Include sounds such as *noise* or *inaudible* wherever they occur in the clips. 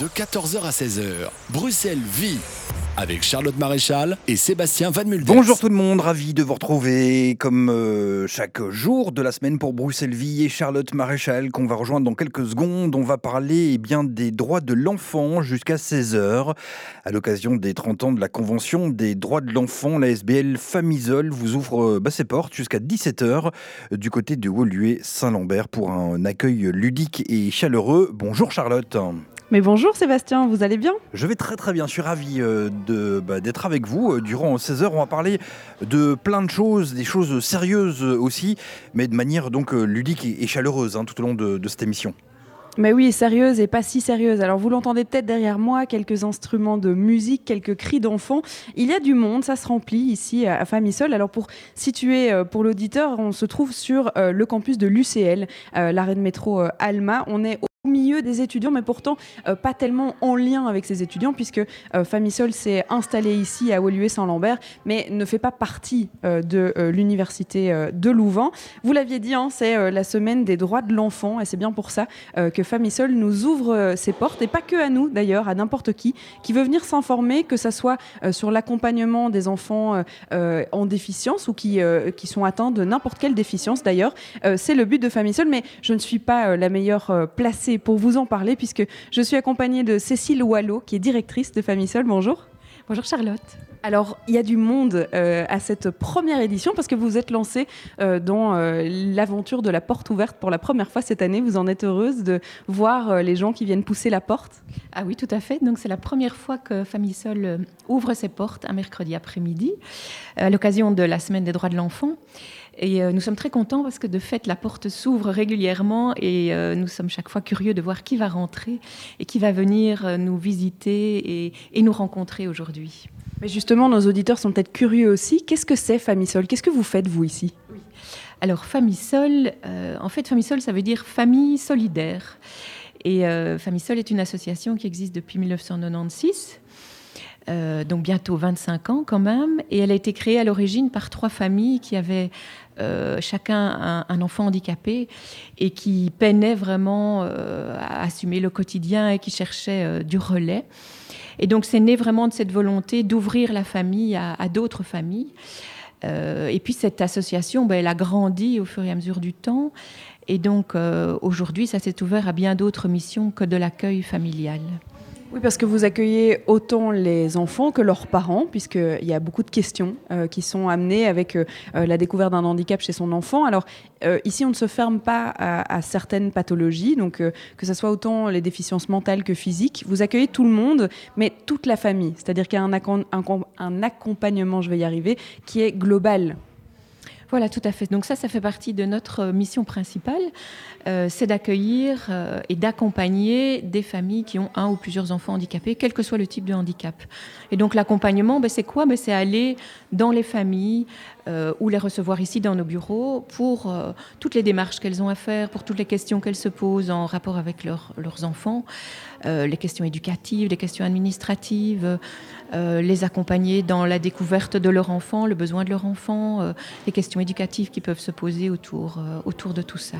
De 14h à 16h, Bruxelles vit avec Charlotte Maréchal et Sébastien Van Mulder. Bonjour tout le monde, ravi de vous retrouver comme euh, chaque jour de la semaine pour Bruxelles Vie et Charlotte Maréchal qu'on va rejoindre dans quelques secondes. On va parler eh bien, des droits de l'enfant jusqu'à 16h. À l'occasion des 30 ans de la Convention des droits de l'enfant, la SBL Famisol vous ouvre euh, bah, ses portes jusqu'à 17h du côté de Woluwe-Saint-Lambert pour un accueil ludique et chaleureux. Bonjour Charlotte. Mais bonjour Sébastien, vous allez bien? Je vais très très bien, je suis ravi euh, de, bah, d'être avec vous. Euh, Durant 16 heures, on va parler de plein de choses, des choses sérieuses aussi, mais de manière donc euh, ludique et, et chaleureuse hein, tout au long de, de cette émission. Mais oui, sérieuse et pas si sérieuse. Alors vous l'entendez peut-être derrière moi, quelques instruments de musique, quelques cris d'enfants. Il y a du monde, ça se remplit ici à Famisol. Alors pour situer euh, pour l'auditeur, on se trouve sur euh, le campus de l'UCL, euh, l'arrêt de métro euh, Alma. On est au milieu des étudiants, mais pourtant euh, pas tellement en lien avec ces étudiants, puisque euh, Famisol s'est installé ici à Woluwe-Saint-Lambert, mais ne fait pas partie euh, de euh, l'université de Louvain. Vous l'aviez dit, hein, c'est la semaine des droits de l'enfant, et c'est bien pour ça que Famisol nous ouvre ses portes, et pas que à nous d'ailleurs, à n'importe qui, qui veut venir s'informer, que ce soit sur l'accompagnement des enfants en déficience ou qui, qui sont atteints de n'importe quelle déficience d'ailleurs. C'est le but de Famisol, mais je ne suis pas la meilleure euh, placée pour vous en parler, puisque je suis accompagnée de Cécile Wallot, qui est directrice de Famisol. Bonjour. Bonjour Charlotte. Alors, il y a du monde euh, à cette première édition parce que vous êtes lancée euh, dans euh, l'aventure de la porte ouverte pour la première fois cette année. Vous en êtes heureuse de voir les gens qui viennent pousser la porte Ah oui, tout à fait. Donc c'est la première fois que Famille Sol ouvre ses portes un mercredi après-midi à l'occasion de la semaine des droits de l'enfant. Et euh, nous sommes très contents parce que de fait, la porte s'ouvre régulièrement et euh, nous sommes chaque fois curieux de voir qui va rentrer et qui va venir euh, nous visiter et, et nous rencontrer aujourd'hui. Mais justement, nos auditeurs sont peut-être curieux aussi. Qu'est-ce que c'est Famisol Qu'est-ce que vous faites, vous, ici? Alors, Famille Sol, euh, en fait, Famille Sol, ça veut dire famille solidaire. Et euh, Famille Sol est une association qui existe depuis 1996. Euh, donc bientôt 25 ans quand même, et elle a été créée à l'origine par trois familles qui avaient euh, chacun un, enfant handicapé et qui peinaient vraiment euh, à assumer le quotidien et qui cherchaient du relais. Et donc c'est né vraiment de cette volonté d'ouvrir la famille à, à d'autres familles. Et puis cette association, ben, elle a grandi au fur et à mesure du temps. Et donc aujourd'hui, ça s'est ouvert à bien d'autres missions que de l'accueil familial. Oui, parce que vous accueillez autant les enfants que leurs parents, puisqu'il y a beaucoup de questions euh, qui sont amenées avec euh, euh, la découverte d'un handicap chez son enfant. Alors, ici, on ne se ferme pas à, certaines pathologies, donc que ce soit autant les déficiences mentales que physiques. Vous accueillez tout le monde, mais toute la famille. C'est-à-dire qu'il y a un, un accompagnement, je vais y arriver, qui est global. Voilà, tout à fait. Donc ça, ça fait partie de notre euh, mission principale, euh, c'est d'accueillir euh, et d'accompagner des familles qui ont un ou plusieurs enfants handicapés, quel que soit le type de handicap. Et donc l'accompagnement, ben, c'est quoi? Ben, C'est aller dans les familles euh, ou les recevoir ici dans nos bureaux pour euh, toutes les démarches qu'elles ont à faire, pour toutes les questions qu'elles se posent en rapport avec leurs- leurs enfants, euh, les questions éducatives, les questions administratives, euh, les accompagner dans la découverte de leur enfant, le besoin de leur enfant, euh, les questions éducatives qui peuvent se poser autour, euh, autour de tout ça.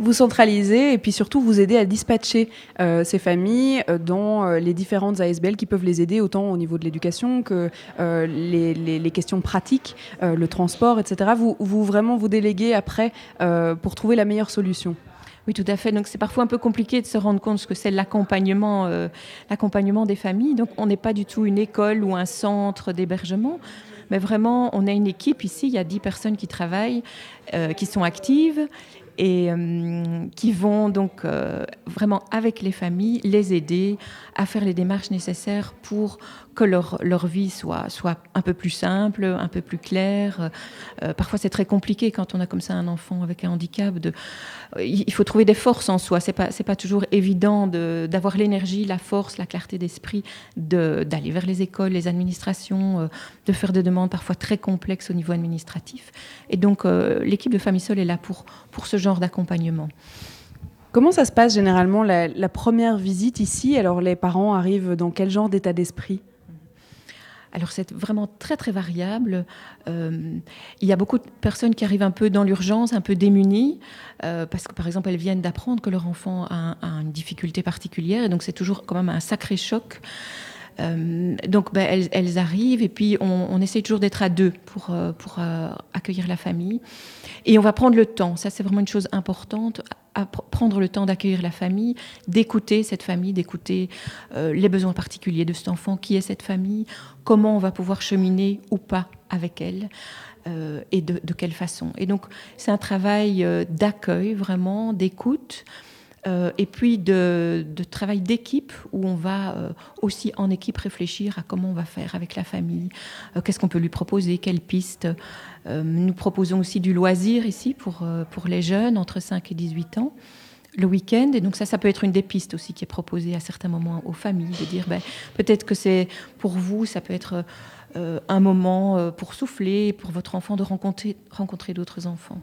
Vous centralisez et puis surtout vous aider à dispatcher ces familles dans les différentes ASBL qui peuvent les aider autant au niveau de l'éducation que les, questions pratiques, le transport, etc. Vous, vous vraiment vous déléguez après pour trouver la meilleure solution. Oui, tout à fait. Donc c'est parfois un peu compliqué de se rendre compte ce que c'est l'accompagnement, euh, l'accompagnement des familles. Donc on n'est pas du tout une école ou un centre d'hébergement, mais vraiment on a une équipe ici. Il y a 10 personnes qui travaillent, euh, qui sont actives et euh, qui vont donc vraiment avec les familles les aider à faire les démarches nécessaires pour que leur, leur vie soit, soit un peu plus simple, un peu plus claire. Euh, parfois c'est très compliqué quand on a comme ça un enfant avec un handicap. De, euh, il faut trouver des forces en soi. C'est pas pas toujours évident de- d'avoir l'énergie, la force, la clarté d'esprit de- d'aller vers les écoles, les administrations, euh, de faire des demandes parfois très complexes au niveau administratif. Et donc l'équipe de Famille est là pour pour ce genre d'accompagnement. Comment ça se passe généralement la première visite ici? Alors les parents arrivent dans quel genre d'état d'esprit? Alors c'est vraiment très très variable. Euh, il y a beaucoup de personnes qui arrivent un peu dans l'urgence, un peu démunies, euh, parce que par exemple elles viennent d'apprendre que leur enfant a, une difficulté particulière, et donc c'est toujours quand même un sacré choc. Euh, donc ben, elles, arrivent et puis on, on essaie toujours d'être à deux pour, pour accueillir la famille. Et on va prendre le temps, ça c'est vraiment une chose importante, prendre le temps d'accueillir la famille, d'écouter cette famille, d'écouter euh, les besoins particuliers de cet enfant, qui est cette famille, comment on va pouvoir cheminer ou pas avec elle. Euh, et de, quelle façon. Et donc, c'est un travail euh, d'accueil, vraiment, d'écoute, et puis de travail d'équipe, où on va aussi en équipe réfléchir à comment on va faire avec la famille, qu'est-ce qu'on peut lui proposer, quelles pistes. Euh, nous proposons aussi du loisir ici pour, euh, pour les jeunes entre 5 et 18 ans le week-end. Et donc ça, ça peut être une des pistes aussi qui est proposée à certains moments aux familles, de dire ben, peut-être que c'est pour vous, ça peut être euh, un moment pour souffler, pour votre enfant de rencontrer, rencontrer d'autres enfants.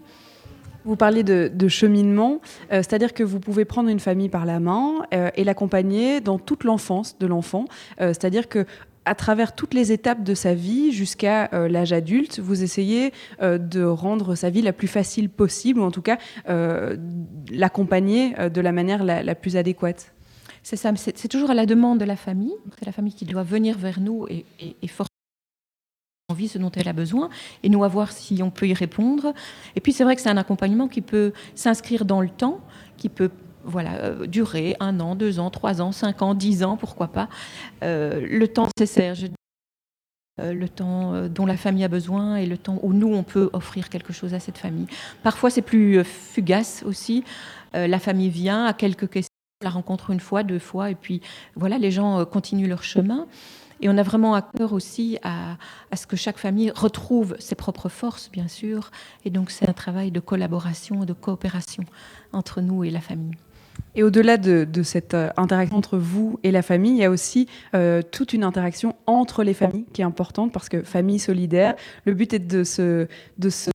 Vous parlez de, cheminement, c'est-à-dire que vous pouvez prendre une famille par la main et l'accompagner dans toute l'enfance de l'enfant. c'est-à-dire que à travers toutes les étapes de sa vie jusqu'à euh, l'âge adulte, vous essayez euh, de rendre sa vie la plus facile possible, ou en tout cas euh, l'accompagner de la manière la, plus adéquate. C'est ça, c'est toujours à la demande de la famille. C'est la famille qui doit venir vers nous et, et, et forcer envie, ce dont elle a besoin, et nous à voir si on peut y répondre. Et puis c'est vrai que c'est un accompagnement qui peut s'inscrire dans le temps, qui peut voilà, euh, durer un an, deux ans, trois ans, cinq ans, dix ans, pourquoi pas. Euh, le temps nécessaire, je euh, le temps dont la famille a besoin et le temps où nous, on peut offrir quelque chose à cette famille. Parfois, c'est plus fugace aussi. la famille vient à quelques questions, la rencontre une fois, deux fois, et puis voilà, les gens continuent leur chemin. Et on a vraiment à cœur aussi à, à, ce que chaque famille retrouve ses propres forces, bien sûr. Et donc, c'est un travail de collaboration, de coopération entre nous et la famille. Et au-delà de, cette euh, interaction entre vous et la famille, il y a aussi euh, toute une interaction entre les familles qui est importante parce que famille solidaire, le but est de se, de se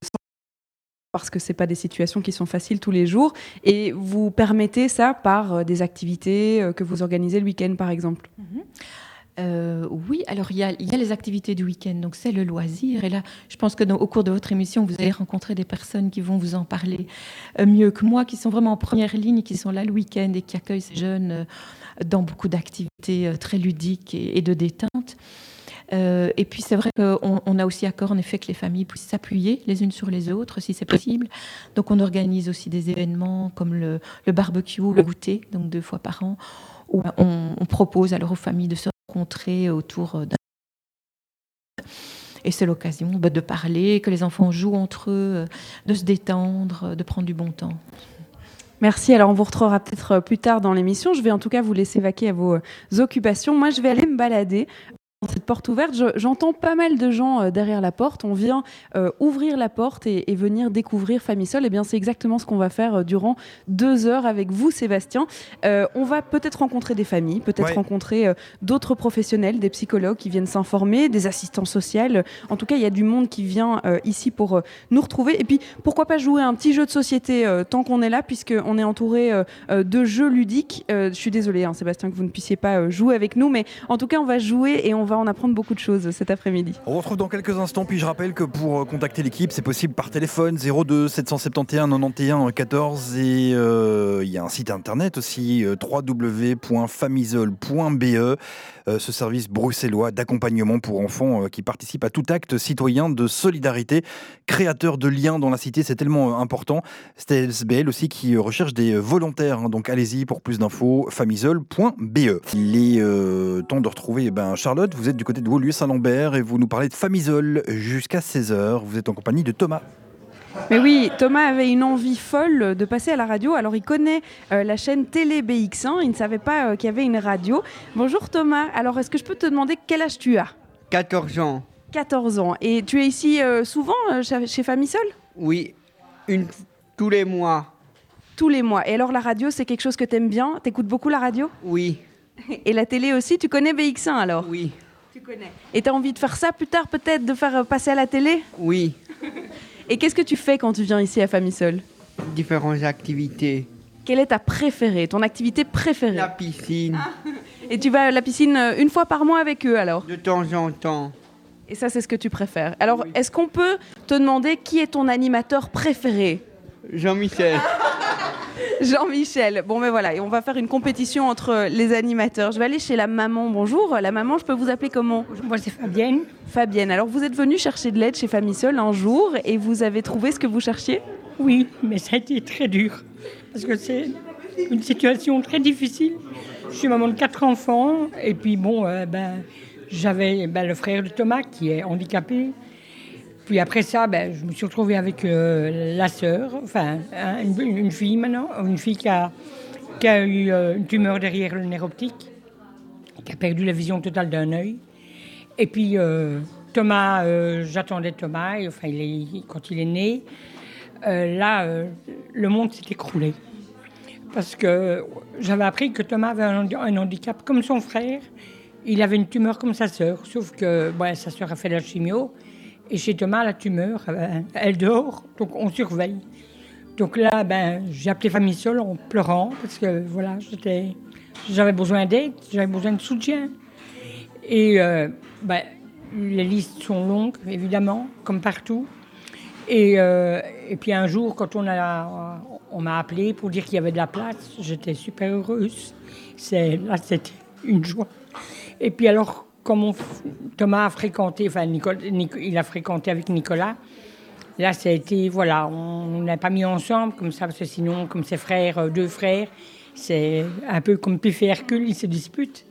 parce que ce pas des situations qui sont faciles tous les jours. Et vous permettez ça par euh, des activités que vous organisez le week-end, par exemple. Mm-hmm. Euh, oui, alors il y, a, les activités du week-end, donc c'est le loisir. Et là, je pense que au cours de votre émission, vous allez rencontrer des personnes qui vont vous en parler euh, mieux que moi, qui sont vraiment en première ligne, qui sont là le week-end et qui accueillent ces jeunes euh, dans beaucoup d'activités très ludiques et, de détente. et puis c'est vrai qu'on a aussi accord en effet que les familles puissent s'appuyer les unes sur les autres si c'est possible. Donc on organise aussi des événements comme le, barbecue, le goûter, donc deux fois par an, où on, on propose alors aux familles de se autour d'un et c'est l'occasion bah, de parler, que les enfants jouent entre eux, de se détendre, de prendre du bon temps. Merci. Alors, on vous retrouvera peut-être plus tard dans l'émission. Je vais en tout cas vous laisser vaquer à vos occupations. Moi, je vais aller me balader cette porte ouverte, j'entends pas mal de gens euh, derrière la porte. On vient euh, ouvrir la porte et, venir découvrir Famille Sol. Et eh bien, c'est exactement ce qu'on va faire euh, durant deux heures avec vous, Sébastien. on va peut-être rencontrer des familles, peut-être rencontrer d'autres professionnels, des psychologues qui viennent s'informer, des assistants sociaux. En tout cas, il y a du monde qui vient ici pour nous retrouver. Et puis, pourquoi pas jouer un petit jeu de société tant qu'on est là, puisqu'on est entouré de jeux ludiques. je suis désolée, hein, Sébastien, que vous ne puissiez pas jouer avec nous, mais en tout cas, on va jouer et on va en apprendre beaucoup de choses cet après-midi. On retrouve dans quelques instants, puis je rappelle que pour euh, contacter l'équipe, c'est possible par téléphone 02 771 91 14 et euh, il y a un site internet aussi euh, www.famisol.be. Euh, ce service bruxellois d'accompagnement pour enfants euh, qui participe à tout acte citoyen de solidarité, créateur de liens dans la cité, c'est tellement euh, important. C'est SBL aussi qui recherche des volontaires, hein. donc allez-y pour plus d'infos, famisol.be. Il est temps de retrouver eh ben, Charlotte, vous êtes du côté de Woluwe-Saint-Lambert et vous nous parlez de Famisol jusqu'à 16h. Vous êtes en compagnie de Thomas. Mais oui, Thomas avait une envie folle de passer à la radio. Alors, il connaît euh, la chaîne Télé BX1. Il ne savait pas euh, qu'il y avait une radio. Bonjour Thomas. Alors, est-ce que je peux te demander quel âge tu as? 14 ans. 14 ans. Et tu es ici euh, souvent chez Famille Seul Oui, une, tous les mois. Tous les mois. Et alors, la radio, c'est quelque chose que tu aimes bien? T'écoutes beaucoup la radio? Oui. Et la télé aussi? Tu connais BX1 alors? Oui. Tu connais. Et tu as envie de faire ça plus tard, peut-être, de faire passer à la télé? Oui. Et qu'est-ce que tu fais quand tu viens ici à Famille Seule Différentes activités. Quelle est ta préférée, ton activité préférée? La piscine. Et tu vas à la piscine euh, une fois par mois avec eux alors? De temps en temps. Et ça, c'est ce que tu préfères. Alors, est-ce qu'on peut te demander qui est ton animateur préféré? Jean-Michel. *laughs* *laughs* Jean-Michel. Bon, mais voilà, et on va faire une compétition entre les animateurs. Je vais aller chez la maman. Bonjour, la maman, je peux vous appeler comment? Moi, c'est Fabienne. Fabienne. Alors, vous êtes venue chercher de l'aide chez Famille un jour et vous avez trouvé ce que vous cherchiez? Oui, mais ça a été très dur. Parce que c'est une situation très difficile. Je suis maman de quatre enfants. Et puis, bon, euh, ben, j'avais ben, le frère de Thomas qui est handicapé. Puis après ça, ben, je me suis retrouvée avec euh, la sœur, enfin, une, fille maintenant, une fille qui a, qui a eu euh, une tumeur derrière le nerf optique, qui a perdu la vision totale d'un œil. Et puis euh, Thomas, j'attendais Thomas, enfin, il est- quand il est né, là, le monde s'est écroulé. Parce que j'avais appris que Thomas avait un, handi- un handicap comme son frère. Il avait une tumeur comme sa sœur, sauf que sa sœur a fait la chimio. Et chez Thomas, la tumeur, euh, elle dort, donc on surveille. Donc là, ben, j'ai appelé Famille Seule en pleurant, parce que voilà, j'avais besoin d'aide, j'avais besoin de soutien. Et euh, ben, les listes sont longues, évidemment, comme partout. Et, euh, et puis un jour, quand on a, on m'a appelé pour dire qu'il y avait de la place, j'étais super heureuse. C'est, là, c'était une joie. Et puis alors, Thomas a fréquenté, enfin, Nicole- Nic- il a fréquenté avec Nicolas, là, ça a été, voilà, on n'a pas mis ensemble comme ça, parce que sinon, comme ses frères, euh, deux frères, c'est un peu comme Pif et Hercule, ils se disputent.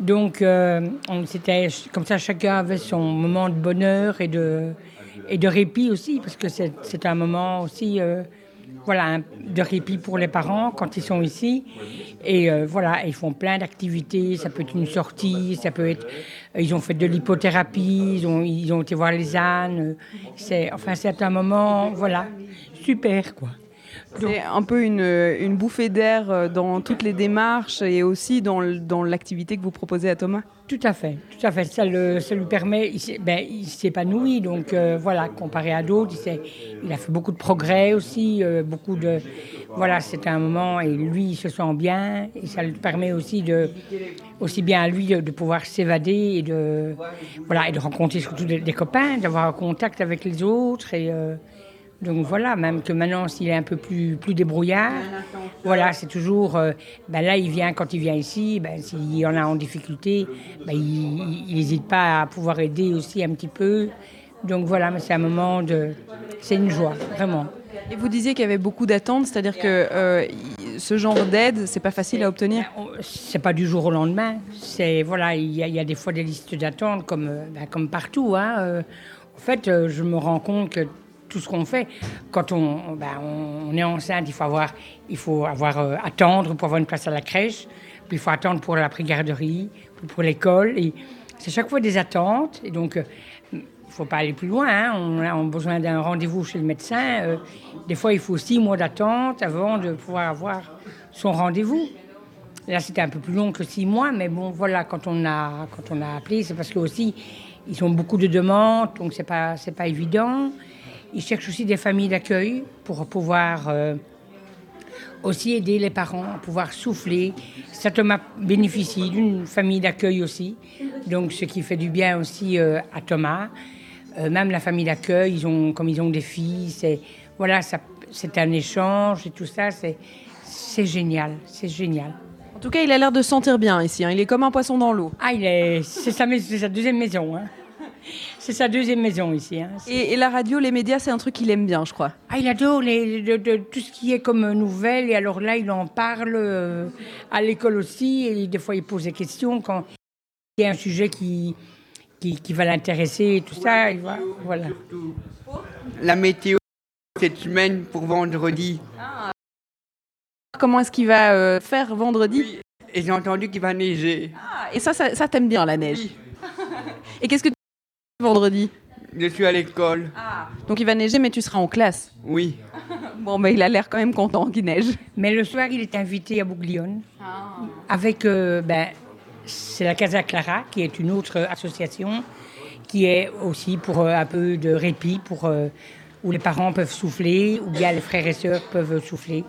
Donc, euh, c'était comme ça, chacun avait son moment de bonheur et de, et de répit aussi, parce que c'est, c'est un moment aussi, euh, voilà, de répit pour les parents quand ils sont ici. Et euh, voilà, ils font plein d'activités. Ça peut être une sortie, ça peut être. euh, Ils ont fait de l'hypothérapie, ils ont, ils ont été voir les ânes. C'est, enfin, c'est un moment, voilà, super, quoi. C'est un peu une, une bouffée d'air euh, dans toutes les démarches et aussi dans, l'activité que vous proposez à Thomas. Tout à fait, tout à fait. Ça, le- ça lui permet, il ben, il s'épanouit. Donc euh, voilà, comparé à d'autres, il, a fait beaucoup de progrès aussi, euh, beaucoup de, voilà, c'était un moment et lui, il se sent bien et ça lui permet aussi de, aussi bien à lui de, de pouvoir s'évader et de, voilà, et de rencontrer surtout des, des copains, d'avoir un contact avec les autres et euh, donc voilà, même que maintenant, s'il est un peu plus, plus débrouillard, voilà, c'est toujours. euh, ben là, il vient, quand il vient ici, ben, s'il y en a en difficulté, ben, il n'hésite pas à pouvoir aider aussi un petit peu. Donc voilà, mais c'est un moment de. C'est une joie, vraiment. Et vous disiez qu'il y avait beaucoup d'attentes, c'est-à-dire que euh, ce genre d'aide, c'est pas facile à obtenir. On- C'est pas du jour au lendemain. C'est voilà, il y, a- il y a des fois des listes d'attente comme euh, ben, comme partout. Hein. En fait, je me rends compte que tout ce qu'on fait, quand on, ben, on, est enceinte, il faut avoir, il faut avoir euh, attendre pour avoir une place à la crèche, puis il faut attendre pour la pré-garderie, pour l'école. Et c'est chaque fois des attentes. Et donc, euh, il faut pas aller plus loin. hein. On a besoin d'un rendez-vous chez le médecin. Euh, des fois, il faut six mois d'attente avant de pouvoir avoir son rendez-vous. Là, c'était un peu plus long que six mois, mais bon, voilà, quand on a, quand on a appelé, c'est parce que aussi, ils ont beaucoup de demandes, donc c'est pas, pas évident. Ils cherchent aussi des familles d'accueil pour pouvoir euh, aussi aider les parents à pouvoir souffler. Thomas bénéficie d'une famille d'accueil aussi, donc ce qui fait du bien aussi euh, à Thomas. Euh, même la famille d'accueil, ils ont, comme ils ont des filles, c'est voilà, c'est un échange et tout ça, c'est, génial, c'est génial. En tout cas, il a l'air de se sentir bien ici. hein. Il est comme un poisson dans l'eau. Ah, il est, c'est sa, mais- c'est sa deuxième maison. Hein. *laughs* C'est sa deuxième maison ici. Hein. Et, et la radio, les médias, c'est un truc qu'il aime bien, je crois. Ah, il adore les, de- de- tout ce qui est comme nouvelles. Et alors là, il en parle euh, à l'école aussi. Et des fois, il pose des questions quand il y a un sujet qui, qui, qui va l'intéresser et tout ça. Il va, voilà. La météo cette semaine pour vendredi. Comment est-ce qu'il va euh, faire vendredi? Et j'ai entendu qu'il va neiger. Ah, Et ça, ça, ça t'aime bien, la neige? Et qu'est-ce que vendredi Je suis à l'école. Donc il va neiger, mais tu seras en classe. Oui. *laughs* Bon, ben il a l'air quand même content qu'il neige. Mais le soir, il est invité à Bouglione avec, euh, ben, c'est la Casa Clara, qui est une autre association qui est aussi pour euh, un peu de répit, pour, euh, où les parents peuvent souffler, ou bien les frères et sœurs peuvent souffler,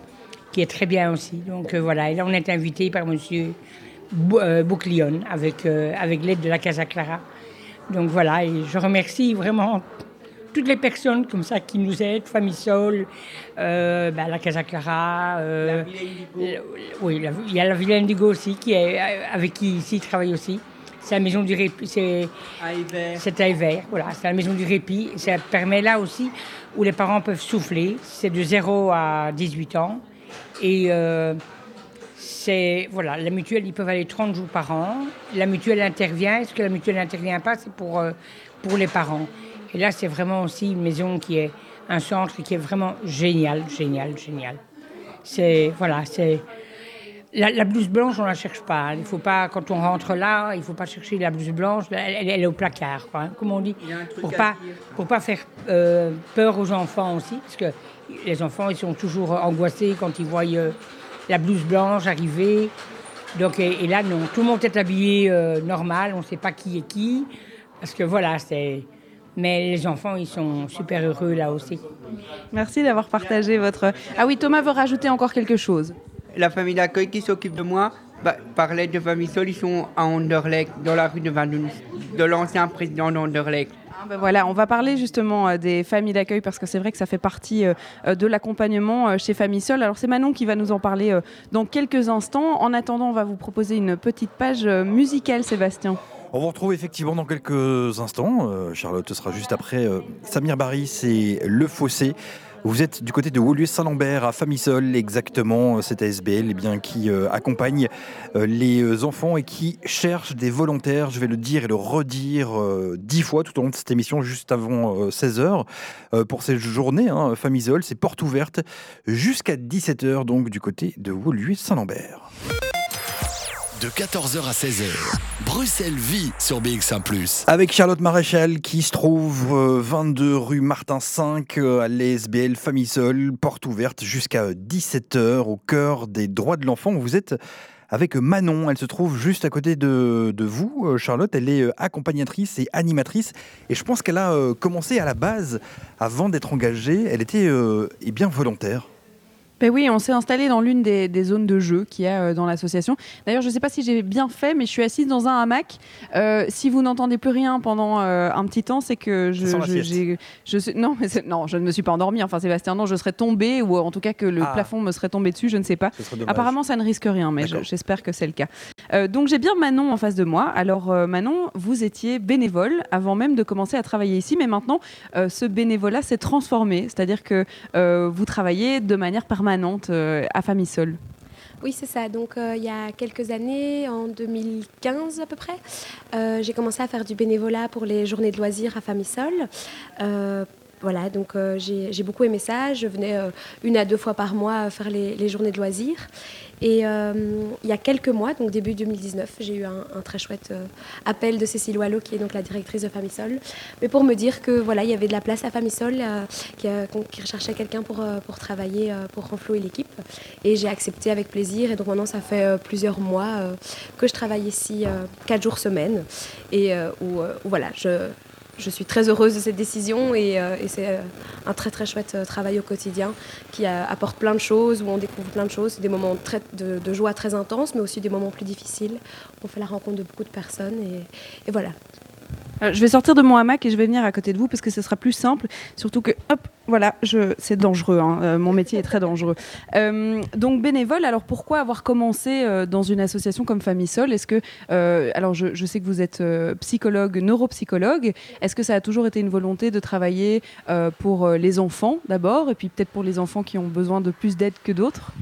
qui est très bien aussi. Donc euh, voilà, et là, on est invité par monsieur Bou- Bouglione avec, euh, avec l'aide de la Casa Clara. Donc voilà, et je remercie vraiment toutes les personnes comme ça qui nous aident, Famille Sol, euh, bah, la Casa Clara, euh, oui, la- il y a la Villa Indigo aussi, qui est, euh, avec qui ici il travaille aussi. C'est la maison du répit, c'est À Hiver. c'est à Hiver, voilà, c'est la maison du répit. Ça permet là aussi où les parents peuvent souffler. C'est de 0 à 18 ans. Et c'est, voilà, la mutuelle, ils peuvent aller 30 jours par an. La mutuelle intervient. Est-ce que la mutuelle n'intervient pas? C'est pour, euh, pour les parents. Et là, c'est vraiment aussi une maison qui est un centre qui est vraiment génial, génial, génial. C'est, voilà, c'est. La, la blouse blanche, on ne la cherche pas. hein. Il faut pas, quand on rentre là, il ne faut pas chercher la blouse blanche. Elle, est au placard, quoi, hein, comme on dit. Pour pas, dire. pour pas faire euh, peur aux enfants aussi, parce que les enfants, ils sont toujours angoissés quand ils voient euh, la blouse blanche arriver. Donc, et, et là, non, tout le monde est habillé euh, normal, on ne sait pas qui est qui, parce que voilà, c'est. Mais les enfants, ils sont super heureux là aussi. Merci d'avoir partagé votre. Ah oui, Thomas veut rajouter encore quelque chose. La famille d'accueil qui s'occupe de moi bah, parlait de famille Sol, ils sont à Anderlecht, dans la rue de Vandoun, de l'ancien président d'Anderlecht. Ah ben voilà, on va parler justement euh, des familles d'accueil parce que c'est vrai que ça fait partie euh, euh, de l'accompagnement chez Famille Seule. Alors c'est Manon qui va nous en parler dans quelques instants. En attendant, on va vous proposer une petite page musicale, Sébastien. On vous retrouve effectivement dans quelques instants. Charlotte sera juste après Samir Barry, c'est Le Fossé. Vous êtes du côté de Woluwe-Saint-Lambert, à Famissol, exactement, cette ASBL eh bien, qui euh, accompagne euh, les euh, enfants et qui cherche des volontaires, je vais le dire et le redire euh, dix fois tout au long de cette émission, juste avant 16h, pour cette journée. Hein, Famissol, c'est porte ouverte jusqu'à 17h, donc du côté de Woluwe-Saint-Lambert. De 14h à 16h, Bruxelles vit sur BX1 ⁇ Avec Charlotte Maréchal qui se trouve euh, 22 rue Martin 5 euh, à l'ESBL Famille Seule, porte ouverte jusqu'à 17h au cœur des droits de l'enfant. Vous êtes avec Manon, elle se trouve juste à côté de, vous, euh, Charlotte. Elle est euh, accompagnatrice et animatrice et je pense qu'elle a euh, commencé à la base, avant d'être engagée, elle était euh, eh bien volontaire. Ben oui, on s'est installé dans l'une des, des zones de jeu qu'il y a euh, dans l'association. D'ailleurs, je ne sais pas si j'ai bien fait, mais je suis assise dans un hamac. Euh, si vous n'entendez plus rien pendant euh, un petit temps, c'est que je, non, mais non, je ne me suis pas endormie. Enfin, Sébastien, non, je serais tombée ou en tout cas que le Ah. plafond me serait tombé dessus. Je ne sais pas. Apparemment, ça ne risque rien, mais je- j'espère que c'est le cas. Donc, j'ai bien Manon en face de moi. Alors, Manon, vous étiez bénévole avant même de commencer à travailler ici, mais maintenant, ce bénévolat s'est transformé. C'est-à-dire que vous travaillez de manière permanente euh, à Famille. Oui, c'est ça. Donc, euh, il y a quelques années, en 2015 à peu près, euh, j'ai commencé à faire du bénévolat pour les journées de loisirs à Famissol. Euh, voilà, donc j'ai beaucoup aimé ça. Je venais une à deux fois par mois faire les journées de loisirs. Et euh, il y a quelques mois, donc début 2019, j'ai eu un, très chouette euh, appel de Cécile Wallo, qui est donc la directrice de Famissol, mais pour me dire que voilà, il y avait de la place à Famissol, euh, qui, qui recherchait quelqu'un pour, pour travailler, pour renflouer l'équipe. Et j'ai accepté avec plaisir. Et donc maintenant, ça fait plusieurs mois que je travaille ici, quatre jours semaine, et voilà, je, je suis très heureuse de cette décision et, euh, c'est euh, un très très chouette euh, travail au quotidien qui apporte plein de choses, où on découvre plein de choses, des moments de, joie très intenses, mais aussi des moments plus difficiles. On fait la rencontre de beaucoup de personnes et voilà. Euh, je vais sortir de mon hamac et je vais venir à côté de vous parce que ce sera plus simple. Surtout que, hop, voilà, c'est dangereux. hein. Euh, mon métier est très dangereux. Euh, donc bénévole. Alors pourquoi avoir commencé dans une association comme Famille Sol? Est-ce que, alors je, sais que vous êtes psychologue, neuropsychologue. Est-ce que ça a toujours été une volonté de travailler pour les enfants d'abord et puis peut-être pour les enfants qui ont besoin de plus d'aide que d'autres?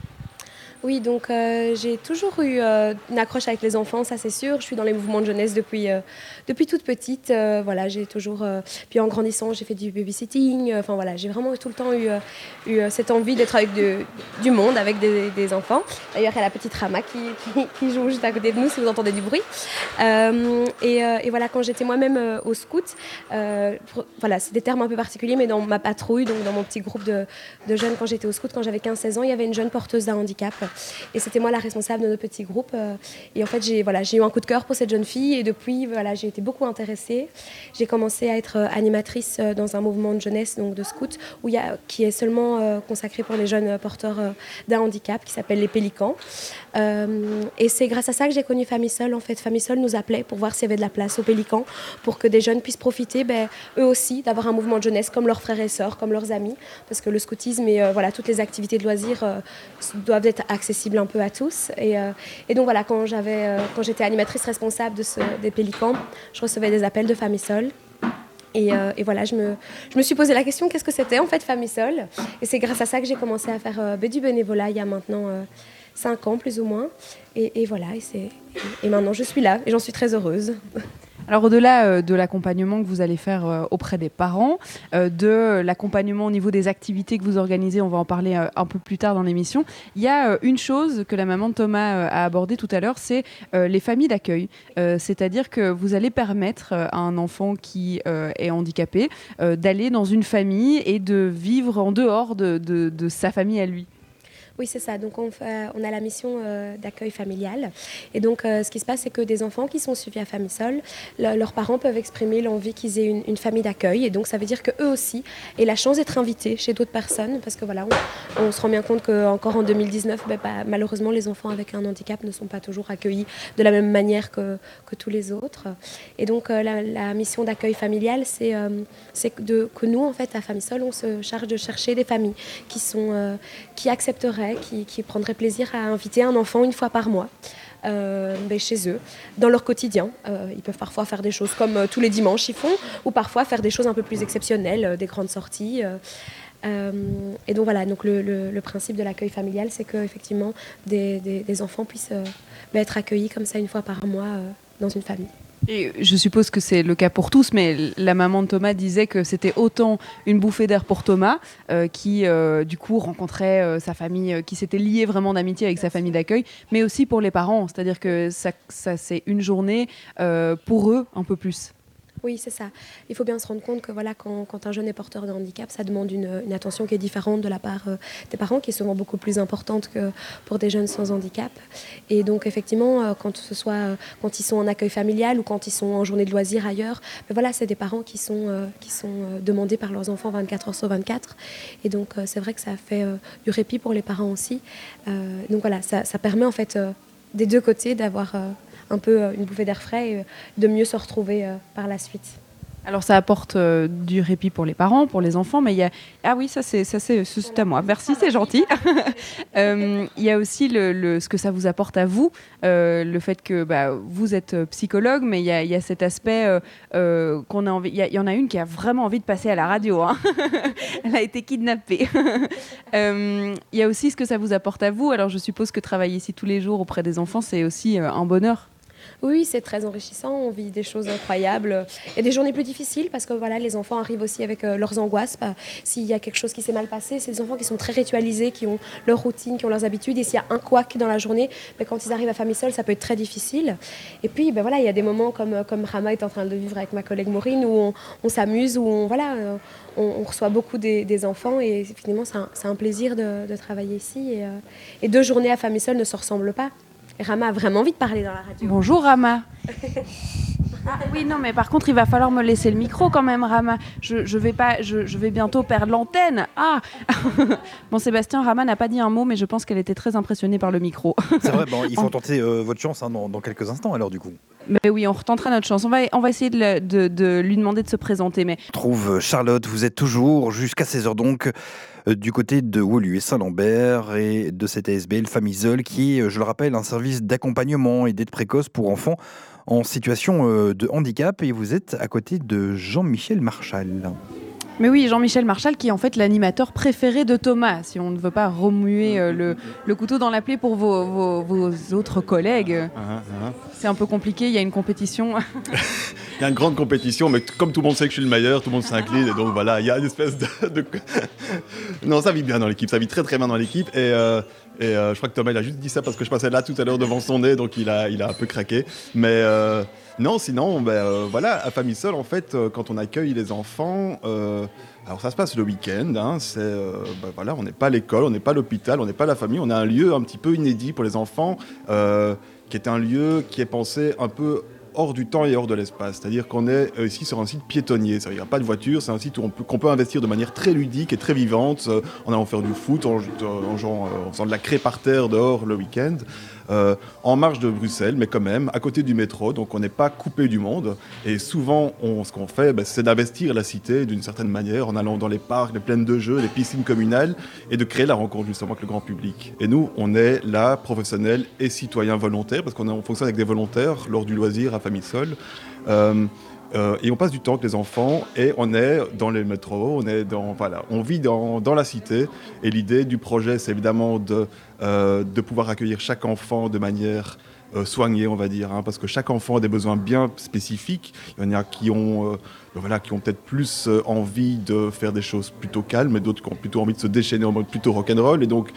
Oui, donc euh, j'ai toujours eu euh, une accroche avec les enfants, ça c'est sûr. Je suis dans les mouvements de jeunesse depuis, euh, depuis toute petite. Voilà, j'ai toujours. puis en grandissant, j'ai fait du babysitting. Enfin voilà, j'ai vraiment tout le temps eu, cette envie d'être avec du monde, avec des, enfants. D'ailleurs, il y a la petite Rama qui, joue juste à côté de nous si vous entendez du bruit. Et, voilà, quand j'étais moi-même au scout, voilà, c'est des termes un peu particuliers, mais dans ma patrouille, donc dans mon petit groupe de jeunes quand j'étais au scout, quand j'avais 15-16 ans, il y avait une jeune porteuse d'un handicap Et c'était moi la responsable de notre petit groupe. et en fait, j'ai voilà, eu un coup de cœur pour cette jeune fille. Et depuis, voilà, j'ai été beaucoup intéressée. J'ai commencé à être animatrice dans un mouvement de jeunesse, donc de scout, où y a, qui est seulement consacré pour les jeunes porteurs d'un handicap, qui s'appelle les Pélicans. et c'est grâce à ça que j'ai connu Famille Seule. En fait, Famille Seule nous appelait pour voir s'il y avait de la place aux Pélicans, pour que des jeunes puissent profiter, ben, eux aussi, d'avoir un mouvement de jeunesse comme leurs frères et sœurs, comme leurs amis, parce que le scoutisme et euh, voilà, toutes les activités de loisirs euh, doivent être accessibles un peu à tous. Et, euh, et donc voilà, quand j'avais, quand j'étais animatrice responsable de des Pélicans, je recevais des appels de familles. Et, et, voilà, je me, je me, suis posé la question qu'est-ce que c'était en fait Famille Seule Et c'est grâce à ça que j'ai commencé à faire du bénévolat il y a maintenant 5 ans plus ou moins. Et, et voilà, et, et maintenant je suis là et j'en suis très heureuse. *laughs* Alors au-delà euh, de l'accompagnement que vous allez faire euh, auprès des parents, euh, de l'accompagnement au niveau des activités que vous organisez, on va en parler un peu plus tard dans l'émission, il y a une chose que la maman de Thomas a abordée tout à l'heure, c'est les familles d'accueil. C'est-à-dire que vous allez permettre à un enfant qui est handicapé d'aller dans une famille et de vivre en dehors de sa famille à lui. Oui, c'est ça. Donc, on, on, a la mission euh, d'accueil familial. Et donc, euh, ce qui se passe, c'est que des enfants qui sont suivis à famille seule, leurs parents peuvent exprimer l'envie qu'ils aient une, famille d'accueil. Et donc, ça veut dire qu'eux aussi aient la chance d'être invités chez d'autres personnes. Parce que voilà, on, se rend bien compte qu'encore en 2019, ben, malheureusement, les enfants avec un handicap ne sont pas toujours accueillis de la même manière que, tous les autres. Et donc, euh, la, mission d'accueil familial, c'est que nous, en fait, à famille on se charge de chercher des familles qui accepteraient qui, prendraient plaisir à inviter un enfant une fois par mois. Euh, ben, chez eux, dans leur quotidien. Euh, ils peuvent parfois faire des choses comme euh, tous les dimanches ils font, ou parfois faire des choses un peu plus exceptionnelles, des grandes sorties. et donc voilà, donc le, principe de l'accueil familial, c'est qu'effectivement des, des, enfants puissent ben, être accueillis comme ça une fois par mois dans une famille. Et je suppose que c'est le cas pour tous, mais la maman de Thomas disait que c'était autant une bouffée d'air pour Thomas, euh, qui euh, du coup rencontrait euh, sa famille, qui s'était lié vraiment d'amitié avec sa famille d'accueil, mais aussi pour les parents, c'est-à-dire que ça c'est une journée pour eux un peu plus. Oui, c'est ça. Il faut bien se rendre compte que voilà, quand, un jeune est porteur de handicap, ça demande une, attention qui est différente de la part euh, des parents, qui est souvent beaucoup plus importante que pour des jeunes sans handicap. Et donc, effectivement, euh, quand ce soit euh, quand ils sont en accueil familial ou quand ils sont en journée de loisirs ailleurs, ben voilà, c'est des parents qui sont, qui sont demandés par leurs enfants 24 heures sur 24. Et donc, c'est vrai que ça fait du répit pour les parents aussi. donc voilà, ça, ça, permet en fait des deux côtés d'avoir un peu euh, une bouffée d'air frais et euh, de mieux se retrouver euh, par la suite. Alors ça apporte du répit pour les parents, pour les enfants, mais il y a ah oui ça c'est ça c'est à moi. Merci c'est gentil. *laughs* il y a aussi le, ce que ça vous apporte à vous, le fait que bah, vous êtes psychologue, mais il y a, cet aspect qu'on a envie. Il y, en a une qui a vraiment envie de passer à la radio. Hein. *laughs* Elle a été kidnappée. *laughs* Il y a aussi ce que ça vous apporte à vous. Alors je suppose que travailler ici tous les jours auprès des enfants c'est aussi un bonheur. Oui, c'est très enrichissant. On vit des choses incroyables. A des journées plus difficiles parce que voilà, les enfants arrivent aussi avec euh, leurs angoisses. Bah, s'il y a quelque chose qui s'est mal passé, c'est des enfants qui sont très ritualisés, qui ont leur routine, qui ont leurs habitudes. Et s'il y a un couac dans la journée, bah, quand ils arrivent à famille seule, ça peut être très difficile. Et puis, bah, voilà, il y a des moments comme, euh, comme Rama est en train de vivre avec ma collègue Maureen où on, s'amuse, où on, voilà, euh, on, reçoit beaucoup des, enfants. Et finalement, c'est un, plaisir de, travailler ici. Et, et deux journées à famille seule ne se ressemblent pas. Rama a vraiment envie de parler dans la radio. Bonjour Rama. Ah, oui, non, mais par contre, il va falloir me laisser le micro quand même, Rama. Je, vais, pas, je, vais bientôt perdre l'antenne. Ah *laughs* Bon, Sébastien, Rama n'a pas dit un mot, mais je pense qu'elle était très impressionnée par le micro. C'est vrai, bon, il *laughs* faut tenter euh, votre chance hein, dans, quelques instants, alors, du coup. Mais oui, on retentera notre chance. On va, on va essayer de, lui demander de se présenter. Mais... trouve Charlotte, vous êtes toujours jusqu'à 16h donc euh, du côté de Wolu et Saint-Lambert et de cette ASBL Famisol qui est, euh, je le rappelle, un service d'accompagnement et d'aide précoce pour enfants en situation euh, de handicap et vous êtes à côté de Jean-Michel Marchal. Mais oui, Jean-Michel Marchal, qui est en fait l'animateur préféré de Thomas, si on ne veut pas remuer euh, le, couteau dans la plaie pour vos, autres collègues. Ah, ah, ah. C'est un peu compliqué, il y a une compétition. *laughs* il y a une grande compétition, mais comme tout le monde sait que je suis le meilleur, tout le monde s'incline, et donc voilà, il y a une espèce de... *laughs* non, ça vit bien dans l'équipe, ça vit très très bien dans l'équipe, et, euh, Et je crois que Thomas, il a juste dit ça parce que je passais là tout à l'heure devant son nez, donc il a, il a un peu craqué. Mais non, sinon, ben, voilà, à Famille Seule, en fait, quand on accueille les enfants, alors ça se passe le week-end, hein, c'est, ben, voilà, on n'est pas l'école, on n'est pas l'hôpital, on n'est pas la famille, on a un lieu un petit peu inédit pour les enfants, qui est un lieu qui est pensé un peu hors du temps et hors de l'espace. C'est-à-dire qu'on est euh, ici sur un site piétonnier. Il n'y a pas de voiture, c'est un site qu'on peut, investir de manière très ludique et très vivante, euh, en allant faire du foot, en, en faisant de la craie par terre dehors le week-end. Euh, en marge de Bruxelles, mais quand même à côté du métro, donc on n'est pas coupé du monde. Et souvent, on, ce qu'on fait, ben, c'est d'investir la cité d'une certaine manière en allant dans les parcs, les plaines de jeux, les piscines communales, et de créer la rencontre justement avec le grand public. Et nous, on est là, professionnels et citoyens volontaires, parce qu'on fonctionne avec des volontaires lors du loisir à Famille Sol. Euh, euh, et on passe du temps avec les enfants et on est dans les métros, on, est dans, voilà, on vit dans, dans la cité. Et l'idée du projet, c'est évidemment de, euh, de pouvoir accueillir chaque enfant de manière euh, soignée, on va dire, hein, parce que chaque enfant a des besoins bien spécifiques. Il y en a qui ont, voilà, ont peut-être plus envie de faire des choses plutôt calmes et d'autres qui ont plutôt envie de se déchaîner en mode plutôt rock'n'roll. Et donc,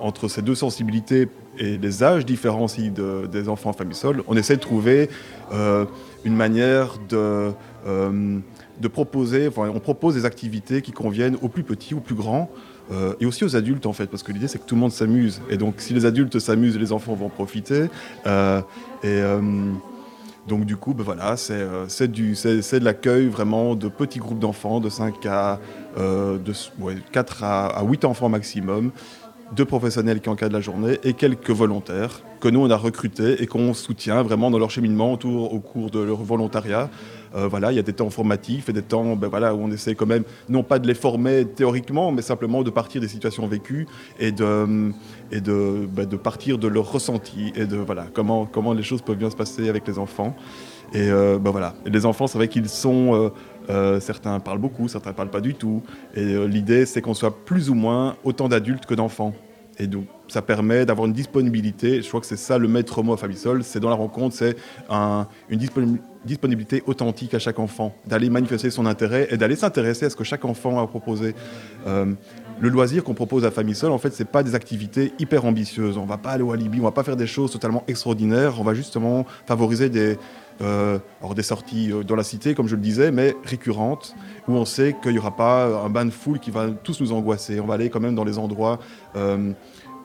entre ces deux sensibilités et les âges différents de, des enfants en sol, on essaie de trouver une manière de, euh, proposer, on propose des activités qui conviennent aux plus petits, aux plus grands, euh, et aussi aux adultes en fait, parce que l'idée c'est que tout le monde s'amuse. Et donc si les adultes s'amusent, les enfants vont profiter. Euh, et donc du coup, ben voilà, c'est de l'accueil vraiment de petits groupes d'enfants, de 5 à de, 4 à, à 8 enfants maximum, deux professionnels qui encadrent la journée et quelques volontaires que nous on a recrutés et qu'on soutient vraiment dans leur cheminement au cours de leur volontariat. Euh, voilà, il y a des temps formatifs et des temps ben voilà, où on essaie quand même, non pas de les former théoriquement, mais simplement de partir des situations vécues et de, et de, ben de partir de leur ressenti et de voilà, comment, comment les choses peuvent bien se passer avec les enfants. Et euh, ben voilà, les enfants, c'est vrai qu'ils sont... Euh, certains parlent beaucoup, certains ne parlent pas du tout. Et l'idée, c'est qu'on soit plus ou moins autant d'adultes que d'enfants. Et donc, ça permet d'avoir une disponibilité. Je crois que c'est ça le maître mot à Fabisol. C'est dans la rencontre, c'est une disponibilité authentique à chaque enfant, d'aller manifester son intérêt et d'aller s'intéresser à ce que chaque enfant a proposé. Euh, le loisir qu'on propose à Famisol, en fait, c'est pas des activités hyper ambitieuses. On va pas aller au Alibi, on va pas faire des choses totalement extraordinaires. On va justement favoriser des, euh, des sorties euh, dans la cité, comme je le disais, mais récurrentes, où on sait qu'il n'y aura pas un bain de foule qui va tous nous angoisser. On va aller quand même dans les endroits euh,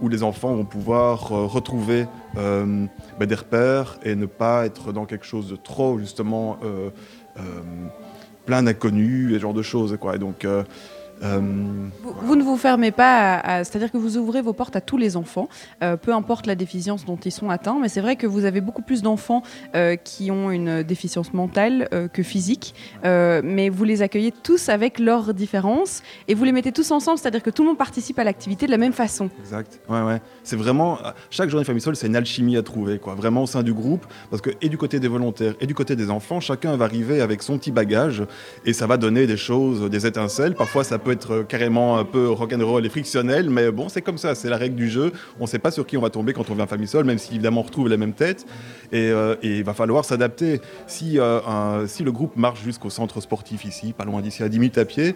où les enfants vont pouvoir retrouver ben, des repères et ne pas être dans quelque chose de trop, justement, plein d'inconnus et ce genre de choses. Donc, euh, vous, ne vous fermez pas, c'est-à-dire que vous ouvrez vos portes à tous les enfants, euh, peu importe la déficience dont ils sont atteints, mais c'est vrai que vous avez beaucoup plus d'enfants euh, qui ont une déficience mentale que physique, mais vous les accueillez tous avec leurs différences et vous les mettez tous ensemble, c'est-à-dire que tout le monde participe à l'activité de la même façon. Exact, ouais, ouais. C'est vraiment, chaque journée famille seule, c'est une alchimie à trouver, quoi, vraiment au sein du groupe, parce que et du côté des volontaires et du côté des enfants, chacun va arriver avec son petit bagage et ça va donner des choses, des étincelles, parfois ça peut être carrément un peu rock'n'roll et frictionnel, mais bon, c'est comme ça, c'est la règle du jeu. On ne sait pas sur qui on va tomber quand on vient famille seule, même si évidemment on retrouve la même tête. Et, euh, il va falloir s'adapter. Si, euh, si le groupe marche jusqu'au centre sportif ici, pas loin d'ici, à 10 minutes à pied,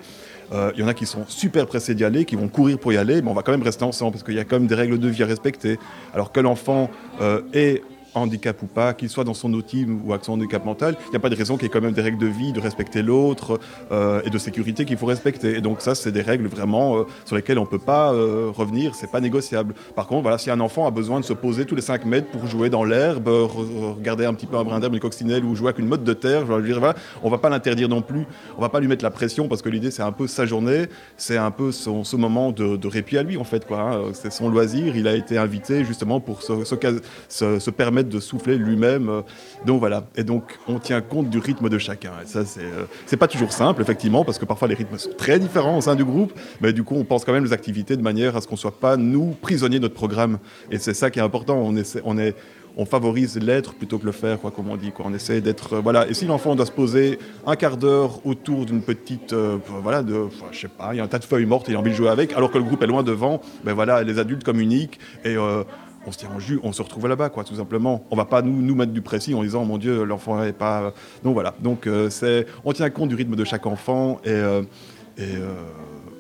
euh, il y en a qui sont super pressés d'y aller, qui vont courir pour y aller, mais on va quand même rester ensemble parce qu'il y a quand même des règles de vie à respecter. Alors que l'enfant est handicap ou pas, qu'il soit dans son autisme ou avec son handicap mental, il n'y a pas de raison qu'il y ait quand même des règles de vie, de respecter l'autre euh, et de sécurité qu'il faut respecter. Et donc ça, c'est des règles vraiment euh, sur lesquelles on ne peut pas euh, revenir, c'est pas négociable. Par contre, voilà, si un enfant a besoin de se poser tous les 5 mètres pour jouer dans l'herbe, regarder un petit peu un brin d'herbe, une coccinelle ou jouer avec une mode de terre, je veux dire, on va pas l'interdire non plus, on va pas lui mettre la pression parce que l'idée c'est un peu sa journée, c'est un peu son, ce moment de, répit à lui en fait. Hein. C'est son loisir, il a été invité justement pour se, se, se permettre de souffler lui-même. Euh, donc voilà. Et donc on tient compte du rythme de chacun. Et ça, c'est euh, pas toujours simple, effectivement, parce que parfois les rythmes sont très différents au sein du groupe. Mais du coup, on pense quand même les activités de manière à ce qu'on soit pas, nous, prisonniers de notre programme. Et c'est ça qui est important. On, essaie, on est on favorise l'être plutôt que le faire, quoi, comme on dit. Quoi. On essaie d'être. Euh, voilà. Et si l'enfant doit se poser un quart d'heure autour d'une petite. voilà, de. je sais pas, il y a un tas de feuilles mortes et il a envie de jouer avec, alors que le groupe est loin devant, ben voilà, les adultes communiquent et on se tient en jus, on se retrouve là-bas, quoi, tout simplement. On va pas nous, mettre du précis en disant, mon Dieu, l'enfant n'est pas. Donc voilà. Donc euh, c'est, on tient compte du rythme de chaque enfant et, euh, et, euh,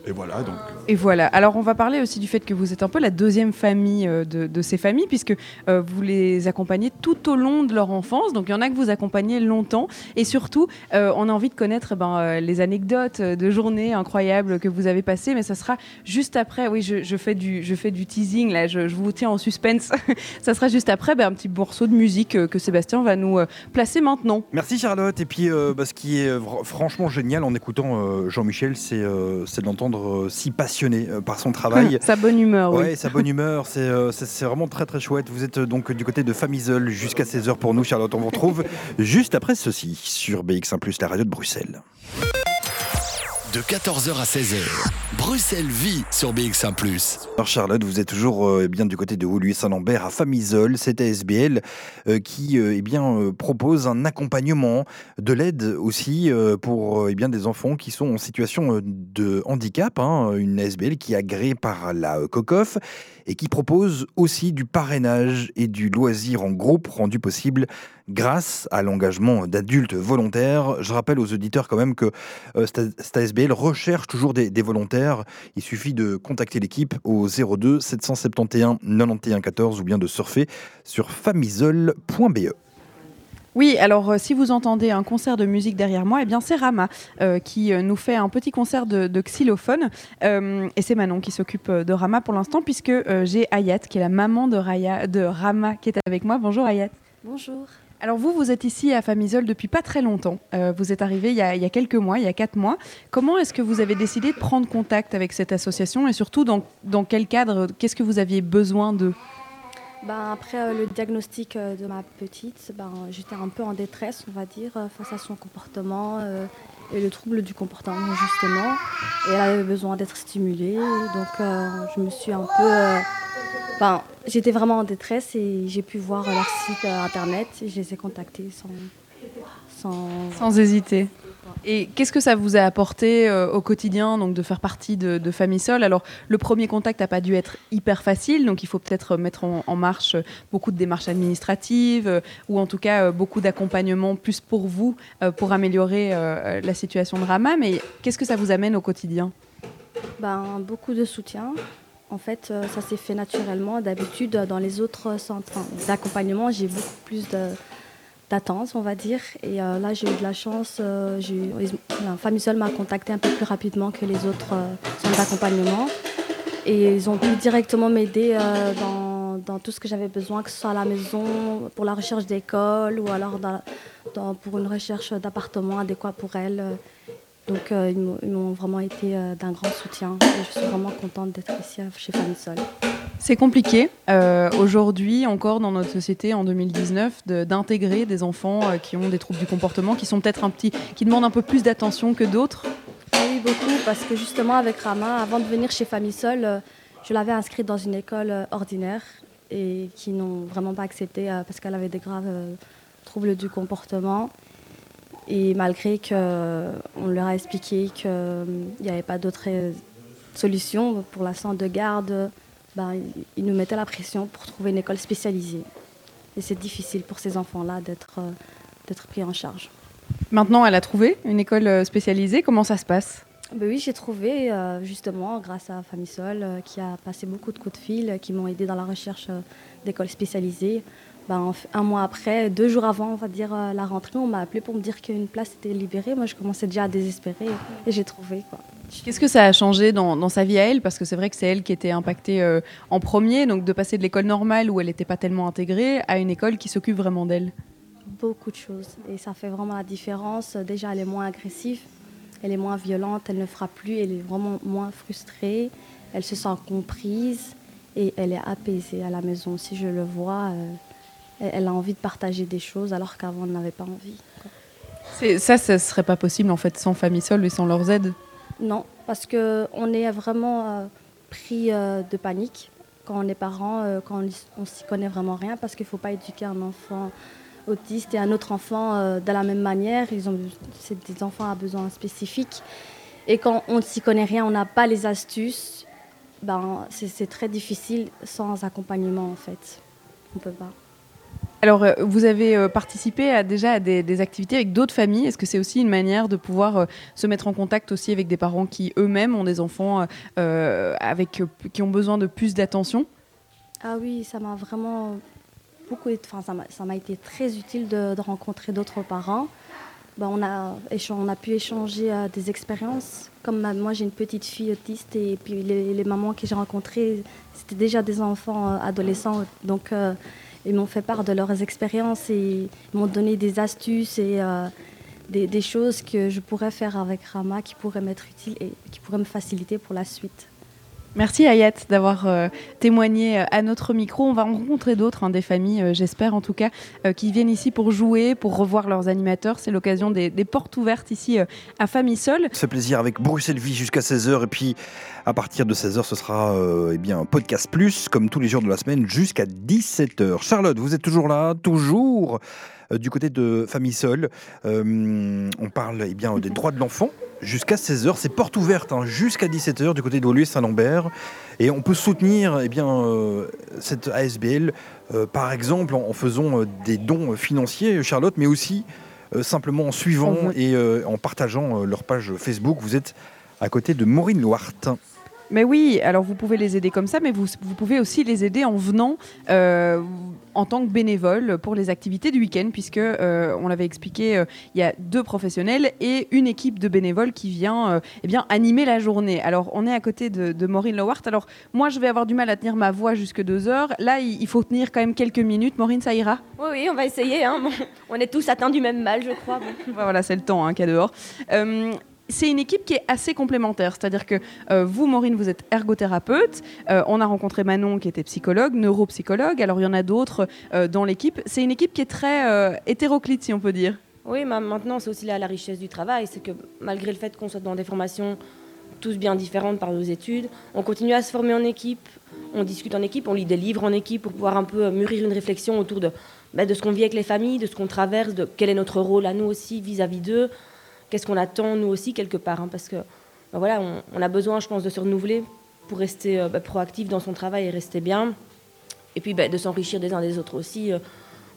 et, voilà. Donc Et voilà. Alors, on va parler aussi du fait que vous êtes un peu la deuxième famille euh, de, ces familles, puisque euh, vous les accompagnez tout au long de leur enfance. Donc, il y en a que vous accompagnez longtemps. Et surtout, euh, on a envie de connaître ben, les anecdotes de journées incroyables que vous avez passées. Mais ça sera juste après. Oui, je, fais, du, teasing, là. Je, vous tiens en suspense. *laughs* ça sera juste après ben, un petit morceau de musique que Sébastien va nous placer maintenant. Merci, Charlotte. Et puis, bah, ce qui est franchement génial en écoutant Jean-Michel, c'est de l'entendre si passionné euh, par son travail. *laughs* sa bonne humeur, oui. sa bonne humeur, euh, c'est vraiment très très chouette. Vous êtes euh, donc du côté de Famisol jusqu'à 16h pour nous, Charlotte. On vous retrouve *laughs* juste après ceci sur BX1+, la radio de Bruxelles de 14h à 16h. Bruxelles vit sur BX1 ⁇ Alors Charlotte, vous êtes toujours euh, bien du côté de Woluwe Saint-Lambert à Famisol, c'est ASBL euh, qui euh, eh bien, propose un accompagnement, de l'aide aussi pour eh bien, des enfants qui sont en situation de handicap, hein, une ASBL qui est agréée par la COCOF et qui propose aussi du parrainage et du loisir en groupe rendu possible grâce à l'engagement d'adultes volontaires. Je rappelle aux auditeurs quand même que euh, STASBL recherche toujours des, volontaires. Il suffit de contacter l'équipe au 02 771 91 14 ou bien de surfer sur famisol.be. Oui, alors euh, si vous entendez un concert de musique derrière moi, eh bien c'est Rama euh, qui nous fait un petit concert de, xylophone. et c'est Manon qui s'occupe de Rama pour l'instant, puisque j'ai Ayat, qui est la maman de, Raya, de Rama, qui est avec moi. Bonjour Ayat. Bonjour. Alors vous, vous êtes ici à Famisol depuis pas très longtemps. Euh, vous êtes arrivé il y, a, quelques mois, il y a quatre mois. Comment est-ce que vous avez décidé de prendre contact avec cette association et surtout dans, quel cadre Qu'est-ce que vous aviez besoin de ben, Après euh, le diagnostic euh, de ma petite, ben, j'étais un peu en détresse, on va dire, face à son comportement et le trouble du comportement justement. Et elle avait besoin d'être stimulée. Donc je me suis un peu j'étais vraiment en détresse et j'ai pu voir leur site euh, internet et je les ai contactés sans, sans... hésiter. Et qu'est-ce que ça vous a apporté euh, au quotidien donc de faire partie de, de Famille Sol? Alors le premier contact n'a pas dû être hyper facile, donc il faut peut-être mettre en, marche beaucoup de démarches administratives euh, ou en tout cas beaucoup d'accompagnement plus pour vous pour améliorer la situation de Rama. Mais qu'est-ce que ça vous amène au quotidien? Ben, Beaucoup de soutien, en fait, euh, ça s'est fait naturellement. D'habitude, dans les autres centres d'accompagnement, j'ai beaucoup plus d'attente, on va dire. Et euh, là, j'ai eu de la chance. Euh, la famille seule m'a contacté un peu plus rapidement que les autres centres d'accompagnement. Et ils ont pu directement m'aider dans, tout ce que j'avais besoin, que ce soit à la maison, pour la recherche d'école ou alors pour une recherche d'appartement adéquat pour elle. Donc euh, ils m'ont vraiment été euh, d'un grand soutien et je suis vraiment contente d'être ici chez Sol. C'est compliqué euh, aujourd'hui encore dans notre société en 2019 d'intégrer des enfants qui ont des troubles du comportement, qui sont peut-être un petit, qui demandent un peu plus d'attention que d'autres. Oui, beaucoup, parce que justement avec Rama, avant de venir chez Sol, je l'avais inscrite dans une école ordinaire et qui n'ont vraiment pas accepté parce qu'elle avait des graves troubles du comportement. Et malgré qu'on leur a expliqué qu'il n'y avait pas d'autre solution pour la centre de garde, ben, ils nous mettaient la pression pour trouver une école spécialisée. Et c'est difficile pour ces enfants-là d'être pris en charge. Maintenant, elle a trouvé une école euh, spécialisée. Comment ça se passe? Ben oui, j'ai trouvé euh, justement grâce à Famisol euh, qui a passé beaucoup de coups de fil, qui m'ont aidé dans la recherche d'écoles spécialisées. Ben, un mois après, deux jours avant, on va dire, euh, la rentrée, on m'a appelé pour me dire qu'une place était libérée. Moi, je commençais déjà à désespérer et j'ai trouvé. Qu'est-ce que ça a changé dans, sa vie à elle? Parce que c'est vrai que c'est elle qui était impactée euh, en premier, donc de passer de l'école normale où elle n'était pas tellement intégrée à une école qui s'occupe vraiment d'elle. Beaucoup de choses. Et ça fait vraiment la différence. Déjà, elle est moins agressive, elle est moins violente, elle ne frappe plus, elle est vraiment moins frustrée, elle se sent comprise et elle est apaisée à la maison. Si je le vois, euh, elle a envie de partager des choses alors qu'avant elle n'avait pas envie. Ça, ça ne serait pas possible en fait sans famille seule et sans leurs aides? Non, parce qu'on est vraiment euh, pris euh, de panique quand on est parent, euh, quand on ne s'y connaît vraiment rien, parce qu'il ne faut pas éduquer un enfant autiste et un autre enfant de la même manière. C'est des enfants à besoins spécifiques. Et quand on ne s'y connaît rien, on n'a pas les astuces, ben, c'est très difficile sans accompagnement en fait. On ne peut pas. Alors, euh, vous avez euh, participé déjà à des, activités avec d'autres familles. Est-ce que c'est aussi une manière de pouvoir euh, se mettre en contact aussi avec des parents qui eux-mêmes ont des enfants avec, qui ont besoin de plus d'attention? Ah oui, ça m'a vraiment beaucoup, enfin, ça m'a été très utile de, rencontrer d'autres parents. Ben, on, a, on a pu échanger des expériences. Comme moi, j'ai une petite fille autiste et puis les, les mamans que j'ai rencontrées, c'était déjà des enfants adolescents. Donc, ils m'ont fait part de leurs expériences et m'ont donné des astuces et euh, des, choses que je pourrais faire avec Rama qui pourraient m'être utiles et qui pourraient me faciliter pour la suite. Merci Ayat d'avoir euh, témoigné euh, à notre micro. On va en rencontrer d'autres, hein, des familles, j'espère en tout cas, qui viennent ici pour jouer, pour revoir leurs animateurs. C'est l'occasion des, portes ouvertes ici à Famille Seule. C'est plaisir avec Bruxelles Vie jusqu'à 16h et puis à partir de 16h, ce sera euh, eh bien, un podcast plus, comme tous les jours de la semaine, jusqu'à 17h. Charlotte, vous êtes toujours là, toujours euh, du côté de Famille Seule. Euh, on parle eh bien, des droits de l'enfant jusqu'à 16h. C'est porte ouverte hein, jusqu'à 17h du côté de Woluwe Saint-Lambert. Et on peut soutenir eh bien, cette ASBL, par exemple, en, faisant des dons financiers, Charlotte, mais aussi simplement en suivant et en partageant leur page Facebook. Vous êtes à côté de Maureen Loire. Mais oui, alors vous pouvez les aider comme ça, mais vous, vous pouvez aussi les aider en venant euh, en tant que bénévole pour les activités du week-end, puisque euh, on l'avait expliqué, euh, il y a deux professionnels et une équipe de bénévoles qui vient eh bien animer la journée. Alors on est à côté de, Maureen Lowart. Alors moi je vais avoir du mal à tenir ma voix jusque deux heures. Là il, faut tenir quand même quelques minutes. Maureen, ça ira? Oui, oui, on va essayer. Hein. on est tous atteints du même mal, je crois. *laughs* voilà, c'est le temps hein, qu'il y a dehors c'est une équipe qui est assez complémentaire. C'est-à-dire que euh, vous, Maureen, vous êtes ergothérapeute. Euh, on a rencontré Manon qui était psychologue, neuropsychologue. Alors il y en a d'autres euh, dans l'équipe. C'est une équipe qui est très hétéroclite, si on peut dire. Oui, maintenant, c'est aussi là la richesse du travail. C'est que malgré le fait qu'on soit dans des formations tous bien différentes par nos études, on continue à se former en équipe. On discute en équipe, on lit des livres en équipe pour pouvoir un peu mûrir une réflexion autour de, bah, de ce qu'on vit avec les familles, de ce qu'on traverse, de quel est notre rôle à nous aussi vis-à-vis d'eux qu'est-ce qu'on attend nous aussi quelque part, hein, parce que bah voilà, on, a besoin, je pense, de se renouveler pour rester euh, bah, proactif dans son travail et rester bien, et puis bah, de s'enrichir des uns des autres aussi. Euh,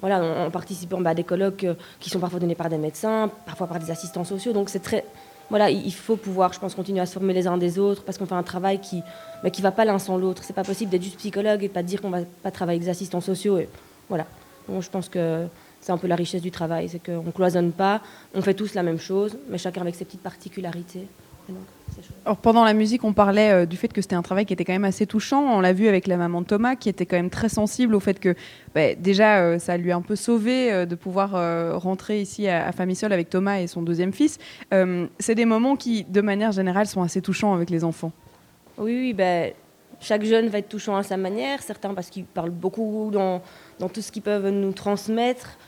voilà, en, participant à des colloques euh, qui sont parfois donnés par des médecins, parfois par des assistants sociaux. Donc c'est très, voilà, il faut pouvoir, je pense, continuer à se former les uns des autres parce qu'on fait un travail qui ne va pas l'un sans l'autre. C'est pas possible d'être juste psychologue et pas dire qu'on va pas travailler avec des assistants sociaux. Et voilà. Donc je pense que c'est un peu la richesse du travail, c'est qu'on ne cloisonne pas, on fait tous la même chose, mais chacun avec ses petites particularités. Alors, pendant la musique, on parlait euh, du fait que c'était un travail qui était quand même assez touchant. On l'a vu avec la maman de Thomas, qui était quand même très sensible au fait que bah, déjà, euh, ça lui a un peu sauvé euh, de pouvoir rentrer ici à, à, Famille Seule avec Thomas et son deuxième fils. c'est des moments qui, de manière générale, sont assez touchants avec les enfants. Oui, oui ben, chaque jeune va être touchant à sa manière. Certains parce qu'ils parlent beaucoup dans, dans tout ce qu'ils peuvent nous transmettre.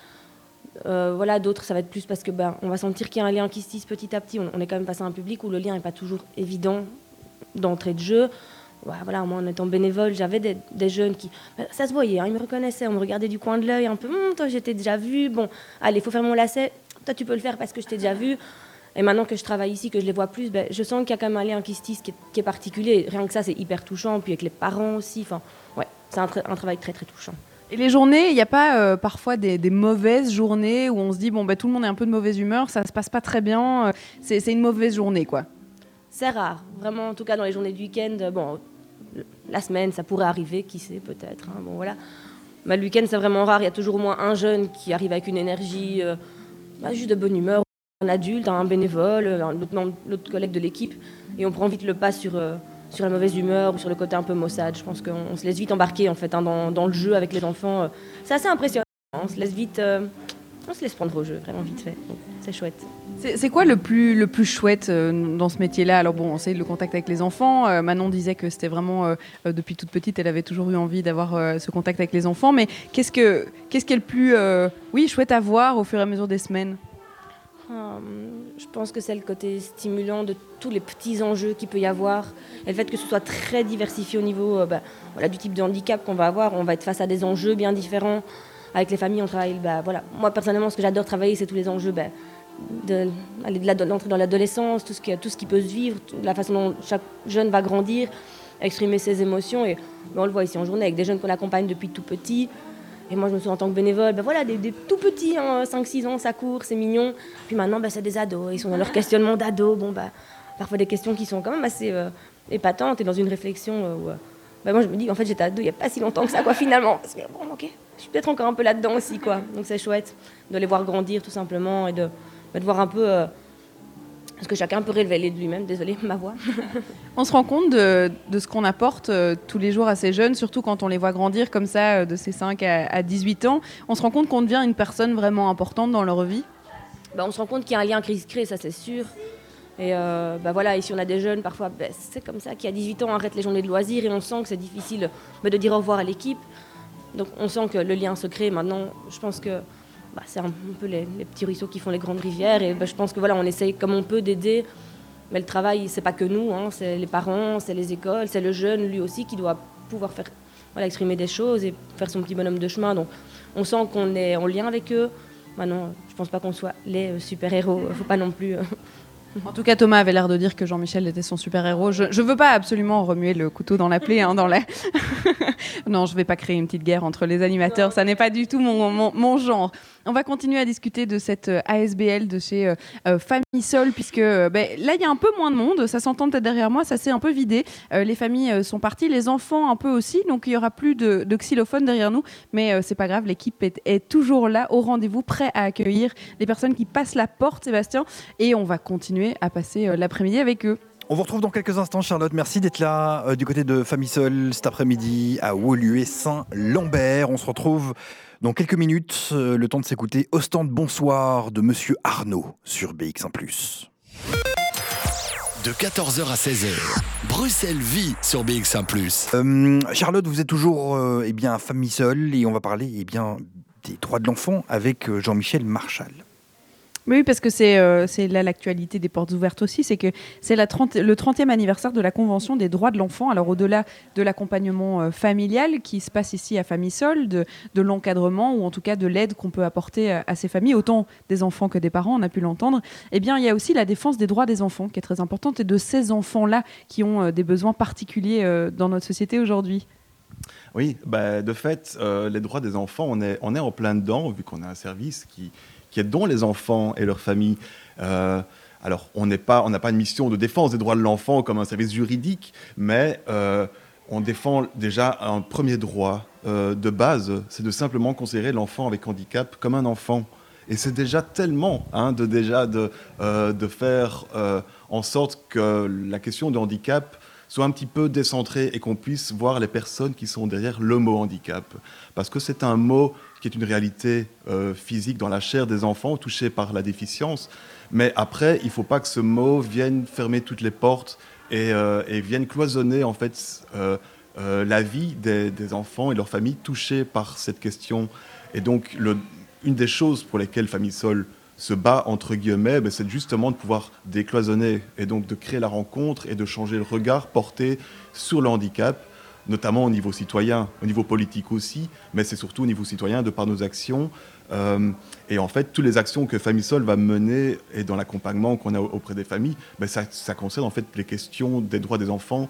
Euh, voilà, d'autres, ça va être plus parce que ben, on va sentir qu'il y a un lien qui se tisse petit à petit. On, est quand même passé à un public où le lien n'est pas toujours évident d'entrée de jeu. Voilà, moi, en étant bénévole, j'avais des, jeunes qui. Ben, ça se voyait, hein, ils me reconnaissaient, on me regardait du coin de l'œil un peu. Hum, toi, j'étais déjà vu. Bon, allez, faut faire mon lacet. Toi, tu peux le faire parce que je t'ai déjà vu. Et maintenant que je travaille ici, que je les vois plus, ben, je sens qu'il y a quand même un lien qui se tisse qui est, particulier. Rien que ça, c'est hyper touchant. Puis avec les parents aussi. Enfin, ouais, c'est un travail très, très touchant. Et les journées, il n'y a pas euh, parfois des, mauvaises journées où on se dit bon bah tout le monde est un peu de mauvaise humeur, ça se passe pas très bien, euh, c'est une mauvaise journée quoi. C'est rare, vraiment en tout cas dans les journées du week-end. Euh, bon, la semaine ça pourrait arriver, qui sait peut-être. Hein, bon voilà. Mais le week-end c'est vraiment rare. Il y a toujours au moins un jeune qui arrive avec une énergie, bah, juste de bonne humeur, un adulte, un bénévole, un autre, collègue de l'équipe, et on prend vite le pas sur sur la mauvaise humeur ou sur le côté un peu maussade. Je pense qu'on se laisse vite embarquer en fait hein, dans, le jeu avec les enfants. C'est assez impressionnant. On se laisse vite, euh, on se laisse prendre au jeu, vraiment vite fait. C'est chouette. C'est quoi le plus, le plus chouette euh, dans ce métier-là? Alors bon, on sait le contact avec les enfants. Euh, Manon disait que c'était vraiment, depuis toute petite, elle avait toujours eu envie d'avoir ce contact avec les enfants. Mais qu'est-ce, que, qu'est-ce qui est le plus oui, chouette à voir au fur et à mesure des semaines? euh, je pense que c'est le côté stimulant de tous les petits enjeux qu'il peut y avoir. Et le fait que ce soit très diversifié au niveau euh, bah, voilà, du type de handicap qu'on va avoir. On va être face à des enjeux bien différents. Avec les familles, on travaille. Bah, voilà. Moi, personnellement, ce que j'adore travailler, c'est tous les enjeux bah, de, l'entrée dans l'adolescence, tout, ce qui, tout ce qui peut se vivre, la façon dont chaque jeune va grandir, exprimer ses émotions. Et on le voit ici en journée avec des jeunes qu'on accompagne depuis tout petit Et moi, je me souviens en tant que bénévole, ben voilà, des, tout petits, 5-6 hein, ans, ça court, c'est mignon. Puis maintenant, ben, c'est des ados, ils sont dans leur questionnement d'ados. Bon, ben, parfois des questions qui sont quand même assez euh, épatantes et dans une réflexion euh, où, ben, moi, je me dis, en fait, j'étais ado il n'y a pas si longtemps que ça, quoi, finalement. Parce que, bon, ok, je suis peut-être encore un peu là-dedans aussi, quoi. Donc c'est chouette de les voir grandir, tout simplement, et de, de voir un peu parce que chacun peut révéler de lui-même, désolé, *laughs* ma voix. on se rend compte de, ce qu'on apporte euh, tous les jours à ces jeunes, surtout quand on les voit grandir comme ça, euh, de ces 5 à, 18 ans. On se rend compte qu'on devient une personne vraiment importante dans leur vie bah, On se rend compte qu'il y a un lien qui se crée, ça c'est sûr. Et euh, bah voilà, ici on a des jeunes, parfois bah, c'est comme ça, qui à 18 ans arrêtent les journées de loisirs et on sent que c'est difficile bah, de dire au revoir à l'équipe. Donc on sent que le lien se crée. Maintenant, je pense que bah, c'est un peu les, petits ruisseaux qui font les grandes rivières. Et bah, je pense que voilà, on essaye comme on peut d'aider. Mais le travail, c'est pas que nous, hein, c'est les parents, c'est les écoles, c'est le jeune lui aussi qui doit pouvoir faire, exprimer des choses et faire son petit bonhomme de chemin. Donc on sent qu'on est en lien avec eux. Maintenant, je pense pas qu'on soit les euh, super-héros. *laughs* Faut pas non plus. Euh, en tout cas, Thomas avait l'air de dire que Jean-Michel était son super-héros. Je ne veux pas absolument remuer le couteau dans la plaie. Hein, dans *laughs* non, je ne vais pas créer une petite guerre entre les animateurs. Ça n'est pas du tout mon, mon genre. On va continuer à discuter de cette euh, ASBL de chez euh, euh, Famille Sol, puisque ben, là, il y a un peu moins de monde. Ça s'entend peut-être derrière moi, ça s'est un peu vidé. les familles sont parties, les enfants un peu aussi, donc il y aura plus de, xylophone derrière nous. Mais c'est pas grave, l'équipe est, toujours là, au rendez-vous, prêt à accueillir les personnes qui passent la porte, Sébastien. Et on va continuer à passer l'après-midi avec eux. On vous retrouve dans quelques instants, Charlotte. Merci d'être là du côté de Famille Sol cet après-midi à Woluwe Saint-Lambert. On se retrouve dans quelques minutes, euh, le temps de s'écouter Ostende Bonsoir de Monsieur Arnaud sur BX1 de 14h à 16h. Bruxelles vit sur BX1 euh, Charlotte, vous êtes toujours euh, eh bien, famille seule et on va parler eh bien, des droits de l'enfant avec Jean-Michel Marchal. Oui, parce que c'est euh, là l'actualité des portes ouvertes aussi, c'est que c'est le 30e anniversaire de la Convention des droits de l'enfant. Alors au-delà de l'accompagnement euh, familial qui se passe ici à Famille de, l'encadrement ou en tout cas de l'aide qu'on peut apporter à, ces familles, autant des enfants que des parents, on a pu l'entendre, eh bien il y a aussi la défense des droits des enfants qui est très importante et de ces enfants-là qui ont euh, des besoins particuliers dans notre société aujourd'hui. Oui, bah, de fait, les droits des enfants, on est, on est en plein dedans, vu qu'on a un service qui, qui aident les enfants et leurs familles. Euh, alors, on n'a pas, pas une mission de défense des droits de l'enfant comme un service juridique, mais euh, on défend déjà un premier droit euh, de base, c'est de simplement considérer l'enfant avec handicap comme un enfant. Et c'est déjà tellement hein, de, déjà de, de faire en sorte que la question de handicap soit un petit peu décentrée et qu'on puisse voir les personnes qui sont derrière le mot handicap. Parce que c'est un mot qui est une réalité euh, physique dans la chair des enfants touchés par la déficience. Mais après, il ne faut pas que ce mot vienne fermer toutes les portes et, euh, vienne cloisonner en fait euh, la vie des, enfants et leurs familles touchés par cette question. Et donc, une des choses pour lesquelles Famille Sol se bat entre guillemets, ben, c'est justement de pouvoir décloisonner et donc de créer la rencontre et de changer le regard porté sur le handicap notamment au niveau citoyen, au niveau politique aussi, mais c'est surtout au niveau citoyen de par nos actions. Euh, et en fait, toutes les actions que Famille va mener et dans l'accompagnement qu'on a auprès des familles, ben ça, concerne en fait les questions des droits des enfants,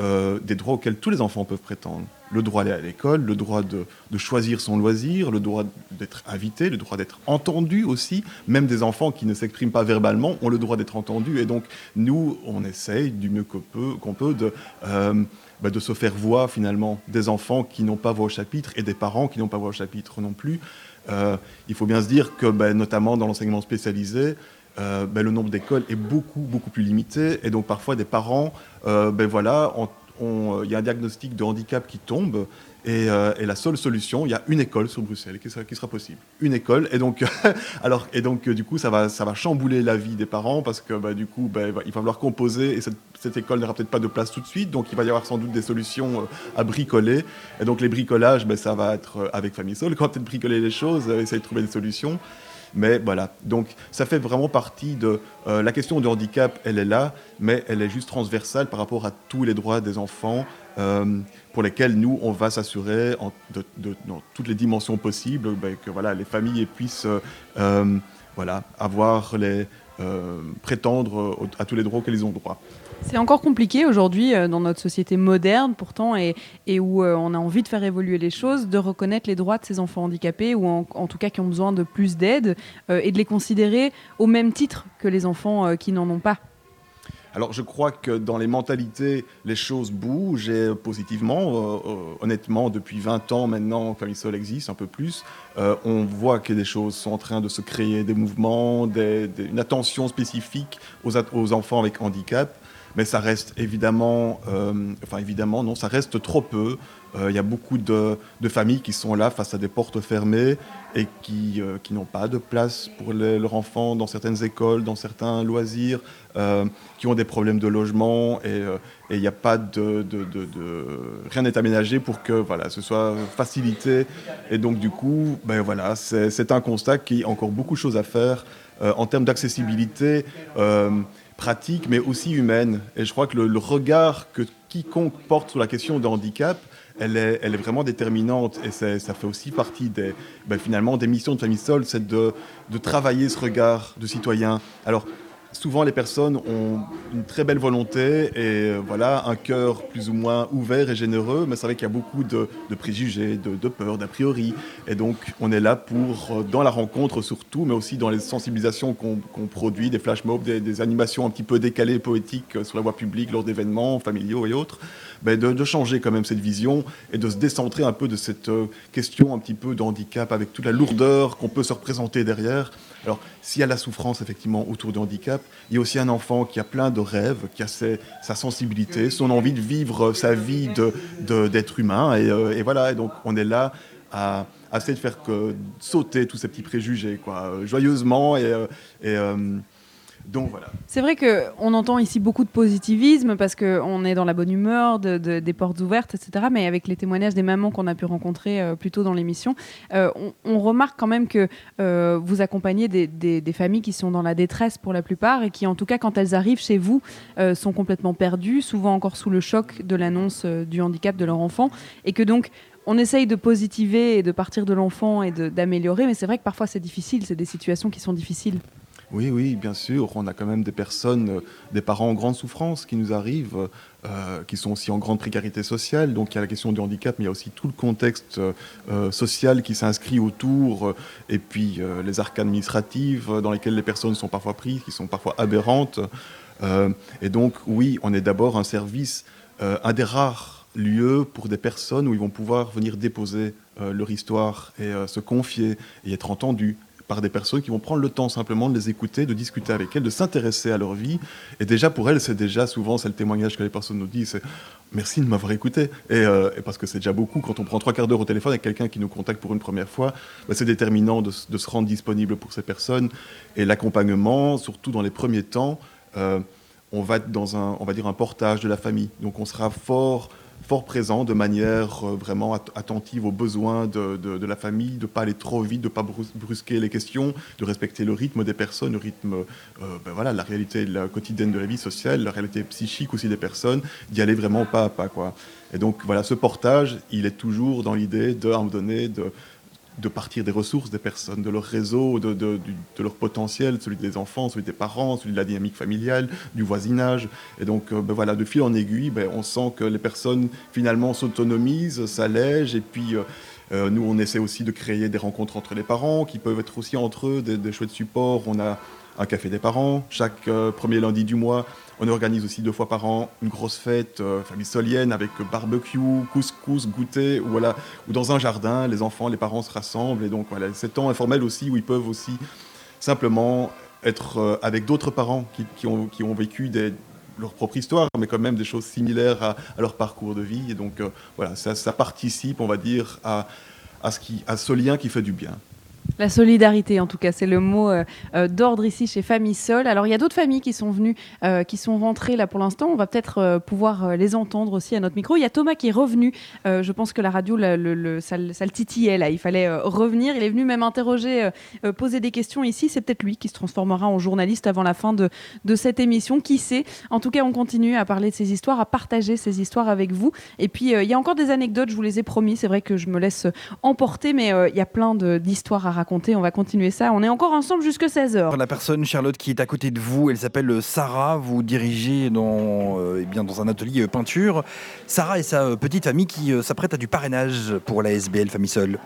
euh, des droits auxquels tous les enfants peuvent prétendre. Le droit d'aller à l'école, le droit de, choisir son loisir, le droit d'être invité, le droit d'être entendu aussi. Même des enfants qui ne s'expriment pas verbalement ont le droit d'être entendus. Et donc, nous, on essaye du mieux qu'on peut, qu'on peut de... Euh, bah, de se faire voix finalement des enfants qui n'ont pas voix au chapitre et des parents qui n'ont pas voix au chapitre non plus. Euh, il faut bien se dire que bah, notamment dans l'enseignement spécialisé, euh, bah, le nombre d'écoles est beaucoup beaucoup plus limité et donc parfois des parents, euh, ben il y a un diagnostic de handicap qui tombe euh, et, la seule solution, il y a une école sur Bruxelles qui sera, possible. Une école. Et donc, *laughs* alors, et donc du coup, ça va, ça va chambouler la vie des parents parce que bah, du coup, bah, il va falloir composer et cette, école n'aura peut-être pas de place tout de suite. Donc, il va y avoir sans doute des solutions euh, à bricoler. Et donc, les bricolages, bah, ça va être euh, avec Famille Sol. Quand peut-être bricoler les choses, essayer de trouver des solutions. Mais voilà, donc ça fait vraiment partie de la question du handicap, elle est là, mais elle est juste transversale par rapport à tous les droits des enfants, euh, pour lesquels nous, on va s'assurer dans toutes les dimensions possibles ben, que voilà, les familles puissent euh, voilà, avoir les, prétendre à tous les droits auxquels ils ont droit. C'est encore compliqué aujourd'hui dans notre société moderne pourtant et, où on a envie de faire évoluer les choses, de reconnaître les droits de ces enfants handicapés ou en tout cas qui ont besoin de plus d'aide et de les considérer au même titre que les enfants qui n'en ont pas. Alors je crois que dans les mentalités, les choses bougent et positivement. Euh, euh, honnêtement, depuis 20 ans maintenant, Camisol existe, un peu plus, euh, on voit que des choses sont en train de se créer, des mouvements, une attention spécifique aux, enfants avec handicap. Mais ça reste évidemment, enfin évidemment non, ça reste trop peu. Il y a beaucoup de, familles qui sont là face à des portes fermées et qui, qui n'ont pas de place pour leurs enfants dans certaines écoles, dans certains loisirs. Euh, qui ont des problèmes de logement et il euh, n'y a pas de, rien n'est aménagé pour que voilà ce soit facilité et donc du coup ben voilà c'est un constat qui a encore beaucoup de choses à faire euh, en termes d'accessibilité pratique mais aussi humaine et je crois que le, regard que quiconque porte sur la question de handicap elle est, vraiment déterminante et ça fait aussi partie des, ben finalement des missions de Famille Sol, c'est de, travailler ce regard de citoyen. Alors, souvent les personnes ont une très belle volonté et euh, voilà un cœur plus ou moins ouvert et généreux, mais c'est vrai qu'il y a beaucoup de, préjugés, de, de peurs, d'a priori. Et donc on est là pour, euh, dans la rencontre surtout, mais aussi dans les sensibilisations qu'on produit, des flash mobs, des, animations un petit peu décalées, poétiques euh, sur la voie publique lors d'événements familiaux et autres, de, changer quand même cette vision et de se décentrer un peu de cette question un petit peu de handicap avec toute la lourdeur qu'on peut se représenter derrière. Alors, s'il y a la souffrance effectivement autour du handicap, il y a aussi un enfant qui a plein de rêves, qui a sa sensibilité, son envie de vivre sa vie d'être humain. Euh, et, voilà, et donc on est là à, essayer de faire sauter tous ces petits préjugés, quoi, euh, joyeusement et, euh, C'est vrai qu'on entend ici beaucoup de positivisme parce qu'on est dans la bonne humeur, des portes ouvertes, etc. Mais avec les témoignages des mamans qu'on a pu rencontrer euh, plus tôt dans l'émission, euh, on, remarque quand même que euh, vous accompagnez des, familles qui sont dans la détresse pour la plupart et qui, en tout cas, quand elles arrivent chez vous, sont complètement perdues, souvent encore sous le choc de l'annonce du handicap de leur enfant. Et que donc, on essaye de positiver et de partir de l'enfant et d'améliorer, mais c'est vrai que parfois c'est difficile, c'est des situations qui sont difficiles. Oui, oui, bien sûr. On a quand même des personnes, euh, des parents en grande souffrance qui nous arrivent, euh, qui sont aussi en grande précarité sociale. Donc il y a la question du handicap, mais il y a aussi tout le contexte euh, social qui s'inscrit autour, et puis les arcs administratifs dans lesquels les personnes sont parfois prises, qui sont parfois aberrantes. et donc oui, on est d'abord un service, un des rares lieux pour des personnes où ils vont pouvoir venir déposer leur histoire et se confier et être entendus par des personnes qui vont prendre le temps simplement de les écouter, de discuter avec elles, de s'intéresser à leur vie. Et déjà, pour elles, c'est déjà souvent, c'est le témoignage que les personnes nous disent, c'est merci de m'avoir écouté. Euh, et, parce que c'est déjà beaucoup, quand on prend trois quarts d'heure au téléphone avec quelqu'un qui nous contacte pour une première fois, bah, c'est déterminant de, se rendre disponible pour ces personnes. Et l'accompagnement, surtout dans les premiers temps, euh, on va être dans un, on va dire, un portage de la famille. Donc on sera fort fort présent de manière euh, vraiment attentive aux besoins de, la famille, de ne pas aller trop vite, de ne pas brusquer les questions, de respecter le rythme des personnes, le rythme, euh, ben voilà, la réalité la quotidienne de la vie sociale, la réalité psychique aussi des personnes, d'y aller vraiment pas à pas. Quoi. Et donc voilà, ce portage, il est toujours dans l'idée de, un moment donné, de de partir des ressources des personnes, de leur réseau, de, de, leur potentiel, celui des enfants, celui des parents, celui de la dynamique familiale, du voisinage. Et donc, euh, ben voilà, de fil en aiguille, ben, on sent que les personnes finalement s'autonomisent, s'allègent, et puis euh, euh, nous, on essaie aussi de créer des rencontres entre les parents, qui peuvent être aussi entre eux des, des de supports. On a un café des parents chaque premier lundi du mois on organise aussi deux fois par an une grosse fête euh, familisolienne avec barbecue, couscous, goûter, ou, voilà, ou dans un jardin, les enfants, les parents se rassemblent. Et donc voilà, c'est temps informel aussi où ils peuvent aussi simplement être euh, avec d'autres parents qui, ont, vécu leur propre histoire, mais quand même des choses similaires à, leur parcours de vie. Et donc euh, voilà, ça, participe, on va dire, à ce lien qui fait du bien. La solidarité, en tout cas, c'est le mot euh, euh, d'ordre ici chez Famille Sol. Alors, il y a d'autres familles qui sont venues, euh, qui sont rentrées là pour l'instant. On va peut-être pouvoir les entendre aussi à notre micro. Il y a Thomas qui est revenu. je pense que la radio, le, ça, le titillait là. Il fallait revenir. Il est venu même interroger, poser des questions ici. C'est peut-être lui qui se transformera en journaliste avant la fin de, de cette émission. Qui sait? En tout cas, on continue à parler de ces histoires, à partager ces histoires avec vous. Et puis, il y a encore des anecdotes. Je vous les ai promis. C'est vrai que je me laisse emporter, mais il y a plein d'histoires à raconter. On va continuer ça. On est encore ensemble jusqu'à 16h. La personne, Charlotte, qui est à côté de vous, elle s'appelle Sarah. Vous dirigez dans, eh bien, dans un atelier peinture. Sarah et sa petite famille qui s'apprête à du parrainage pour la SBL Famille Seule.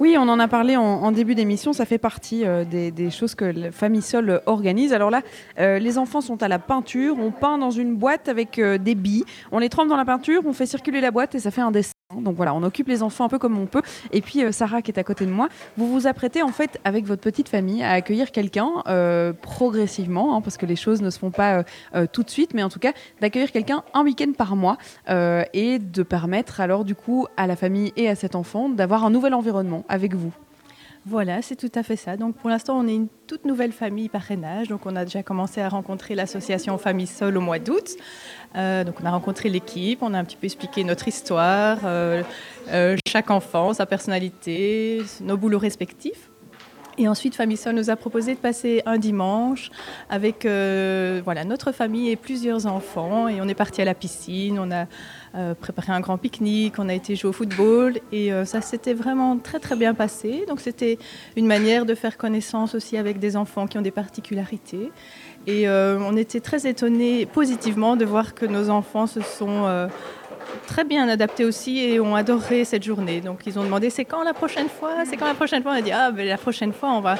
Oui, on en a parlé en, début d'émission. Ça fait partie euh, des, choses que la famille Sol organise. Alors là, euh, les enfants sont à la peinture. On peint dans une boîte avec euh, des billes. On les trempe dans la peinture, on fait circuler la boîte et ça fait un dessin. Donc voilà, on occupe les enfants un peu comme on peut. Et puis euh, Sarah qui est à côté de moi, vous vous apprêtez en fait avec votre petite famille à accueillir quelqu'un euh, progressivement, hein, parce que les choses ne se font pas euh, tout de suite, mais en tout cas d'accueillir quelqu'un un week-end par mois et de permettre alors du coup à la famille et à cet enfant d'avoir un nouvel environnement avec vous. Voilà, c'est tout à fait ça. Donc pour l'instant, on est une toute nouvelle famille parrainage. Donc on a déjà commencé à rencontrer l'association Famille Sol au mois d'août. Euh, donc on a rencontré l'équipe, on a un petit peu expliqué notre histoire, euh, euh, chaque enfant, sa personnalité, nos boulots respectifs. Et ensuite, Famille Sol nous a proposé de passer un dimanche avec voilà, notre famille et plusieurs enfants. Et on est parti à la piscine, on a euh, préparé un grand pique-nique, on a été jouer au football et euh, ça s'était vraiment très très bien passé. Donc c'était une manière de faire connaissance aussi avec des enfants qui ont des particularités. Et euh, on était très étonnés positivement de voir que nos enfants se sont très bien adaptés aussi et ont adoré cette journée. Donc ils ont demandé c'est quand la prochaine fois? C'est quand la prochaine fois? On a dit ah ben, la prochaine fois on va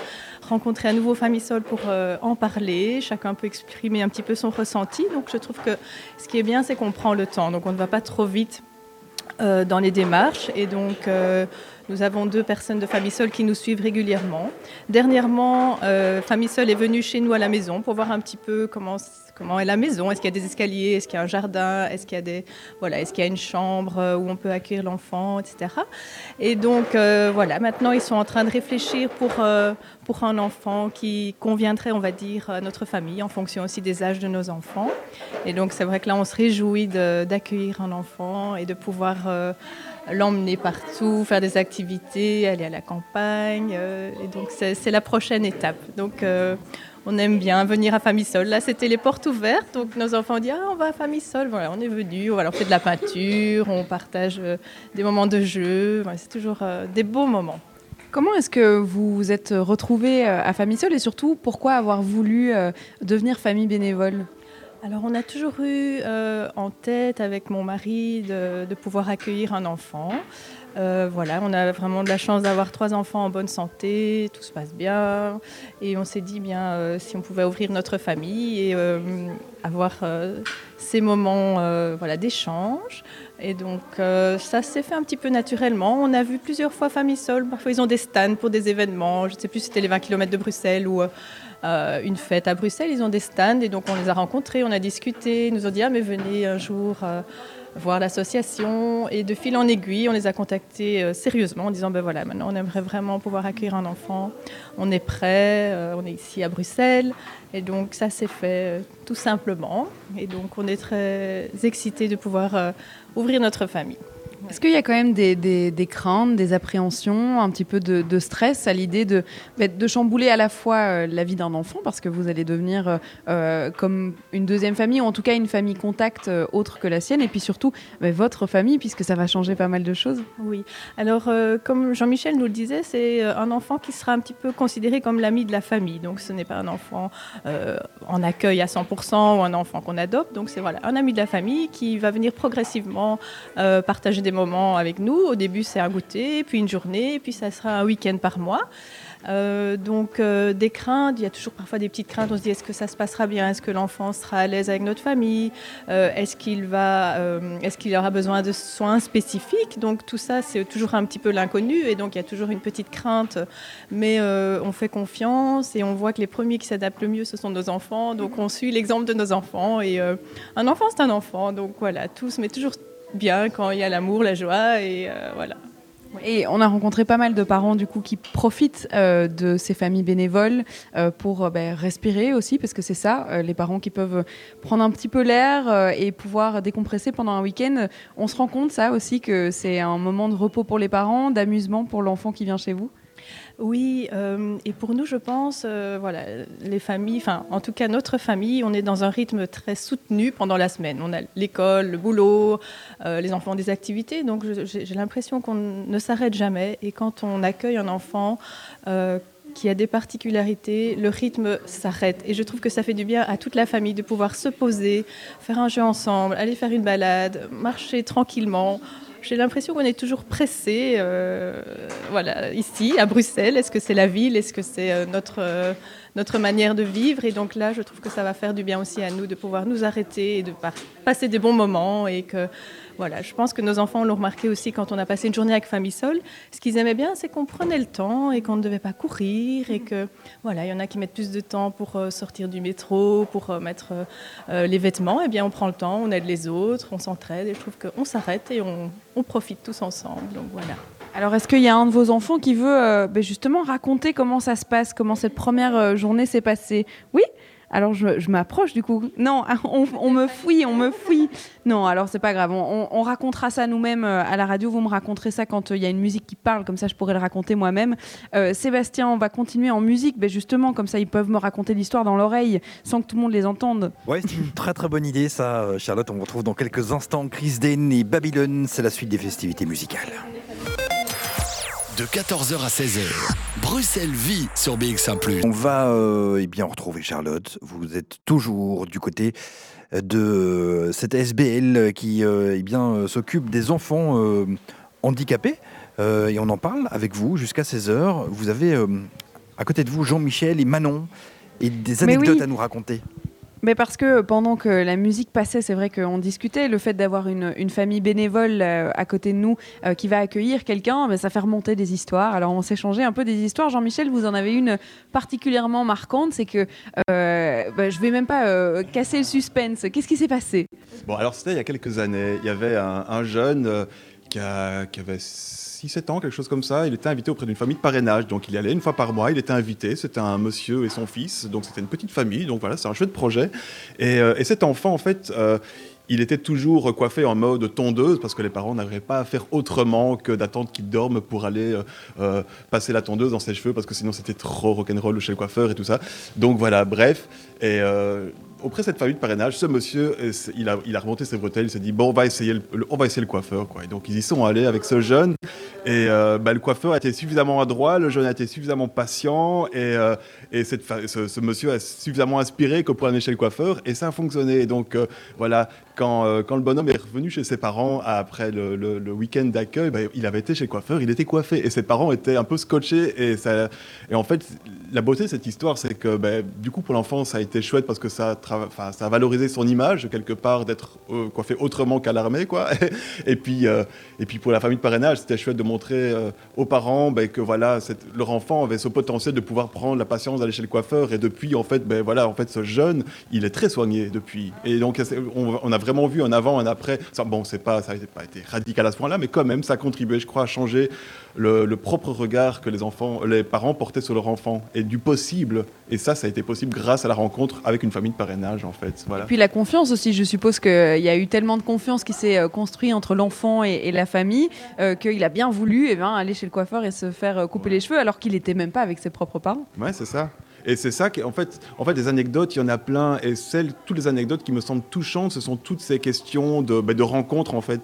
rencontrer un nouveau famille sol pour euh, en parler. Chacun peut exprimer un petit peu son ressenti. Donc je trouve que ce qui est bien c'est qu'on prend le temps. Donc on ne va pas trop vite euh, dans les démarches et donc euh, nous avons deux personnes de Famille Sol qui nous suivent régulièrement. Dernièrement, Famille Sol est venue chez nous à la maison pour voir un petit peu comment, comment est la maison? Est-ce qu'il y a des escaliers? Est-ce qu'il y a un jardin? Est-ce qu'il y a, des, voilà, est-ce qu'il y a une chambre euh, où on peut accueillir l'enfant, etc. Et donc, euh, voilà, maintenant, ils sont en train de réfléchir pour, pour un enfant qui conviendrait, on va dire, à notre famille, en fonction aussi des âges de nos enfants. Et donc, c'est vrai que là, on se réjouit d'accueillir un enfant et de pouvoir l'emmener partout, faire des activités, aller à la campagne. Euh, et donc, c'est la prochaine étape. Donc, euh, on aime bien venir à Famille-Sol. Là, c'était les portes ouvertes. Donc, nos enfants ont dit Ah, on va à Famille-Sol. Voilà, on est venu. On fait de la peinture, on partage euh, des moments de jeu. c'est toujours des beaux moments. Comment est-ce que vous vous êtes retrouvés à Famille Sol et surtout pourquoi avoir voulu devenir famille bénévole? Alors on a toujours eu euh, en tête avec mon mari de, pouvoir accueillir un enfant. Euh, voilà, on a vraiment de la chance d'avoir trois enfants en bonne santé, tout se passe bien. Et on s'est dit bien euh, si on pouvait ouvrir notre famille et avoir ces moments voilà, d'échange. Et donc ça s'est fait un petit peu naturellement. On a vu plusieurs fois Famille Sol. Parfois ils ont des stands pour des événements. Je ne sais plus si c'était les 20 km de Bruxelles ou euh, une fête à Bruxelles. Ils ont des stands et donc on les a rencontrés, on a discuté. Ils nous ont dit ah mais venez un jour euh, voir l'association. Et de fil en aiguille, on les a contactés euh, sérieusement en disant ben voilà maintenant on aimerait vraiment pouvoir accueillir un enfant. On est prêt, on est ici à Bruxelles. Et donc ça s'est fait tout simplement. Et donc on est très excités de pouvoir ouvrir notre famille. Est-ce qu'il y a quand même des, craintes, des appréhensions, un petit peu de, stress à l'idée de, bah, de chambouler à la fois euh, la vie d'un enfant, parce que vous allez devenir euh, euh, comme une deuxième famille, ou en tout cas une famille contact autre que la sienne, et puis surtout bah, votre famille, puisque ça va changer pas mal de choses? Oui. Alors, comme Jean-Michel nous le disait, c'est un enfant qui sera un petit peu considéré comme l'ami de la famille. Donc, ce n'est pas un enfant en accueil à 100% ou un enfant qu'on adopte. Donc, c'est voilà, un ami de la famille qui va venir progressivement partager des moments avec nous. Au début, c'est un goûter, puis une journée, puis ça sera un week-end par mois. Euh, donc euh, des craintes, il y a toujours parfois des petites craintes. On se dit est-ce que ça se passera bien? Est-ce que l'enfant sera à l'aise avec notre famille? Euh, Est-ce qu'il va, est-ce qu'il aura besoin de soins spécifiques? Donc tout ça, c'est toujours un petit peu l'inconnu et donc il y a toujours une petite crainte. Mais on fait confiance et on voit que les premiers qui s'adaptent le mieux, ce sont nos enfants. Donc on suit l'exemple de nos enfants et un enfant, c'est un enfant. Donc voilà, se met toujours bien quand il y a l'amour, la joie et euh, voilà. Et on a rencontré pas mal de parents du coup qui profitent euh, de ces familles bénévoles euh, pour ben, respirer aussi, parce que c'est ça, les parents qui peuvent prendre un petit peu l'air et pouvoir décompresser pendant un week-end. On se rend compte ça aussi que c'est un moment de repos pour les parents, d'amusement pour l'enfant qui vient chez vous. Oui, euh, et pour nous, je pense, euh, voilà, les familles, enfin, en tout cas notre famille, on est dans un rythme très soutenu pendant la semaine. On a l'école, le boulot, euh, les enfants ont des activités, donc j'ai l'impression qu'on ne s'arrête jamais. Et quand on accueille un enfant qui a des particularités, le rythme s'arrête. Et je trouve que ça fait du bien à toute la famille de pouvoir se poser, faire un jeu ensemble, aller faire une balade, marcher tranquillement. J'ai l'impression qu'on est toujours pressé, euh, voilà, ici à Bruxelles. Est-ce que c'est la ville? Est-ce que c'est euh, notre euh, notre manière de vivre Et donc là, je trouve que ça va faire du bien aussi à nous de pouvoir nous arrêter et de passer des bons moments et que voilà, je pense que nos enfants l'ont remarqué aussi quand on a passé une journée avec Famille Sol. Ce qu'ils aimaient bien, c'est qu'on prenait le temps et qu'on ne devait pas courir et que voilà, il y en a qui mettent plus de temps pour euh, sortir du métro, pour euh, mettre euh, les vêtements. Eh bien, on prend le temps, on aide les autres, on s'entraide et je trouve qu'on s'arrête et on, profite tous ensemble. Donc voilà. Alors, est-ce qu'il y a un de vos enfants qui veut ben, justement raconter comment ça se passe, comment cette première journée s'est passée? Oui? Alors je, m'approche du coup. Non, *laughs* on, me fouille, on me fouille. Non, alors c'est pas grave. On, racontera ça nous-mêmes euh, à la radio. Vous me raconterez ça quand euh, il y a une musique qui parle, comme ça je pourrais le raconter moi-même. Euh, Sébastien, on va continuer en musique, mais justement comme ça ils peuvent me raconter l'histoire dans l'oreille sans que tout le monde les entende. Ouais, c'est une très très bonne idée ça, Charlotte. On vous retrouve dans quelques instants. Chris Dane et Babylone, c'est la suite des festivités musicales de 14h à 16h. Bruxelles vit sur BX1 On va euh, eh bien retrouver Charlotte. Vous êtes toujours du côté de cette SBL qui euh, eh bien s'occupe des enfants euh, handicapés et on en parle avec vous jusqu'à 16h. Vous avez à côté de vous Jean-Michel et Manon et des anecdotes à nous raconter. Mais parce que pendant que la musique passait, c'est vrai qu'on discutait, le fait d'avoir une, famille bénévole euh, à côté de nous euh, qui va accueillir quelqu'un, ben, ça fait remonter des histoires. Alors on changé un peu des histoires. Jean-Michel, vous en avez une particulièrement marquante, c'est que euh, ben, je vais même pas casser le suspense. Qu'est-ce qui s'est passé? Bon, alors c'était il y a quelques années. Il y avait un, jeune qui avait 6-7 ans, quelque chose comme ça. Il était invité auprès d'une famille de parrainage. Donc il y allait une fois par mois, il était invité. C'était un monsieur et son fils. Donc c'était une petite famille. Donc voilà, c'est un chouette projet. Et, euh, cet enfant, en fait, euh, il était toujours coiffé en mode tondeuse parce que les parents n'arrivaient pas à faire autrement que d'attendre qu'il dorme pour aller euh, passer la tondeuse dans ses cheveux parce que sinon c'était trop rock'n'roll chez le coiffeur et tout ça. Donc voilà, bref. Et auprès de cette famille de parrainage, ce monsieur, a, il a remonté ses bretelles, il s'est dit, bon, on va essayer le, on va essayer le coiffeur. Et donc, ils y sont allés avec ce jeune. Et euh, bah, le coiffeur a été suffisamment adroit, le jeune a été suffisamment patient, et, euh, ce, monsieur a suffisamment inspiré que pour aller chez le coiffeur, et ça a fonctionné. Donc, euh, voilà, quand, quand, le bonhomme est revenu chez ses parents après le, week-end d'accueil, bah, il avait été chez le coiffeur, il était coiffé, et ses parents étaient un peu scotchés. Et, en fait, la beauté de cette histoire, c'est que bah, du coup, pour l'enfant, ça a été chouette parce que ça ça a valorisé son image quelque part d'être euh, coiffé autrement qu'à l'armée, *laughs* et puis, euh, et puis pour la famille de parrainage, c'était chouette de montrer euh, aux parents ben, que voilà, leur enfant avait ce potentiel de pouvoir prendre la patience d'aller chez le coiffeur. Et depuis, en fait, voilà, en fait, ce jeune, il est très soigné depuis. Et donc, on, a vraiment vu un avant, un après. Ça, bon, c'est pas, ça n'a pas été radical à ce point-là, mais quand même, ça a contribué, je crois, à changer le, le, propre regard que les enfants, les parents portaient sur leur enfant et du possible. Et ça, ça a été possible grâce à la rencontre avec une famille de parrainage, en fait. Voilà. Et puis la confiance aussi. Je suppose qu'il y a eu tellement de confiance qui s'est euh, construit entre l'enfant et, la famille euh, qu'il a bien voulu eh ben, aller chez le coiffeur et se faire euh, couper les cheveux alors qu'il n'était même pas avec ses propres parents. Ouais, c'est ça. Et c'est ça qui, en fait, en fait, des anecdotes, il y en a plein. Et celles, toutes les anecdotes qui me semblent touchantes, ce sont toutes ces questions de, ben, rencontres, en fait,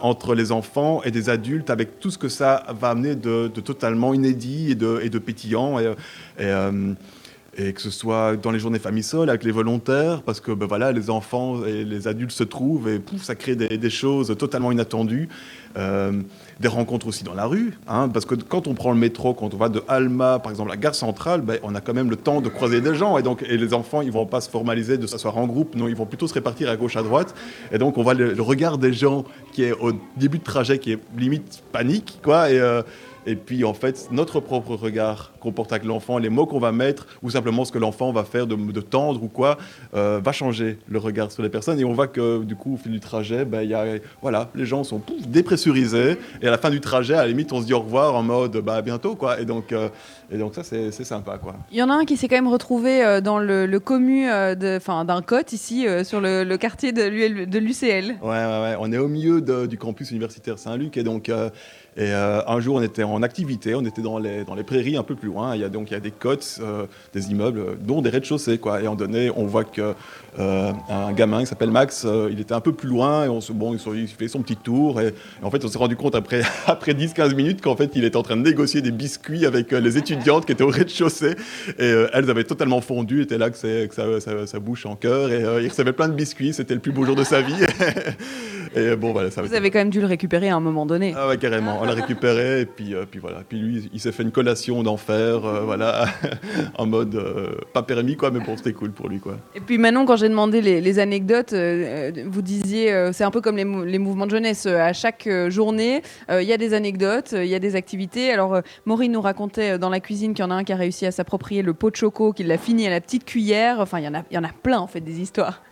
entre les enfants et des adultes, avec tout ce que ça va amener de, totalement inédit et de, et de pétillant. Et, que ce soit dans les journées famille sol avec les volontaires, parce que ben voilà, les enfants et les adultes se trouvent et pouf, ça crée des, choses totalement inattendues. Euh, des rencontres aussi dans la rue, hein, parce que quand on prend le métro, quand on va de Alma, par exemple, la gare centrale, ben, on a quand même le temps de croiser des gens, et donc les enfants, ils vont pas se formaliser de s'asseoir en groupe, non, ils vont plutôt se répartir à gauche, à droite, et donc on voit le, regard des gens qui est au début de trajet, qui est limite panique, quoi, euh, et puis, en fait, notre propre regard qu'on porte avec l'enfant, les mots qu'on va mettre, ou simplement ce que l'enfant va faire de, tendre ou quoi, euh, va changer le regard sur les personnes. Et on voit que, du coup, au fil du trajet, ben, y a, voilà, les gens sont dépressurisés. Et à la fin du trajet, à la limite, on se dit au revoir en mode bah, bientôt. Quoi. Et donc, euh, Et donc ça, c'est sympa, quoi. Il y en a un qui s'est quand même retrouvé euh, dans le, le commu euh, d'un cote ici euh, sur le, le quartier de l'UCL. Ouais, ouais, ouais. On est au milieu de- du campus universitaire Saint-Luc et donc euh, et, euh, un jour on était en activité, on était dans les, dans les prairies un peu plus loin. Il y a donc il y a des côtes, euh, des immeubles, dont des rez-de-chaussée quoi. Et en donné, on voit que euh, un gamin qui s'appelle Max, il était un peu plus loin et on se bon, il, fait son petit tour et, et en fait on s'est rendu compte après *laughs* après 10-15 minutes qu'en fait il était en train de négocier des biscuits avec les qui étaient au rez-de-chaussée et euh, elles avaient totalement fondu, étaient là que, que ça bouche en cœur et euh, il recevait plein de biscuits. C'était le plus beau jour de sa vie. *laughs* et euh, bon voilà, ça Vous avez quand même dû le récupérer à un moment donné. ah ouais, carrément. On l'a récupéré et puis, euh, puis voilà. Puis lui, il s'est fait une collation d'enfer, euh, voilà, *laughs* en mode euh, pas permis quoi, mais bon, c'était cool pour lui quoi. Et puis Manon, quand j'ai demandé les, les anecdotes, vous disiez, c'est un peu comme les, mou- les mouvements de jeunesse. à chaque journée, il y a des anecdotes, il y a des activités. Alors, Maureen nous racontait dans la cuisine qu'il y en a un qui a réussi à s'approprier le pot de choco, qu'il l'a fini à la petite cuillère. Enfin, il y en a, il y en a plein en fait des histoires.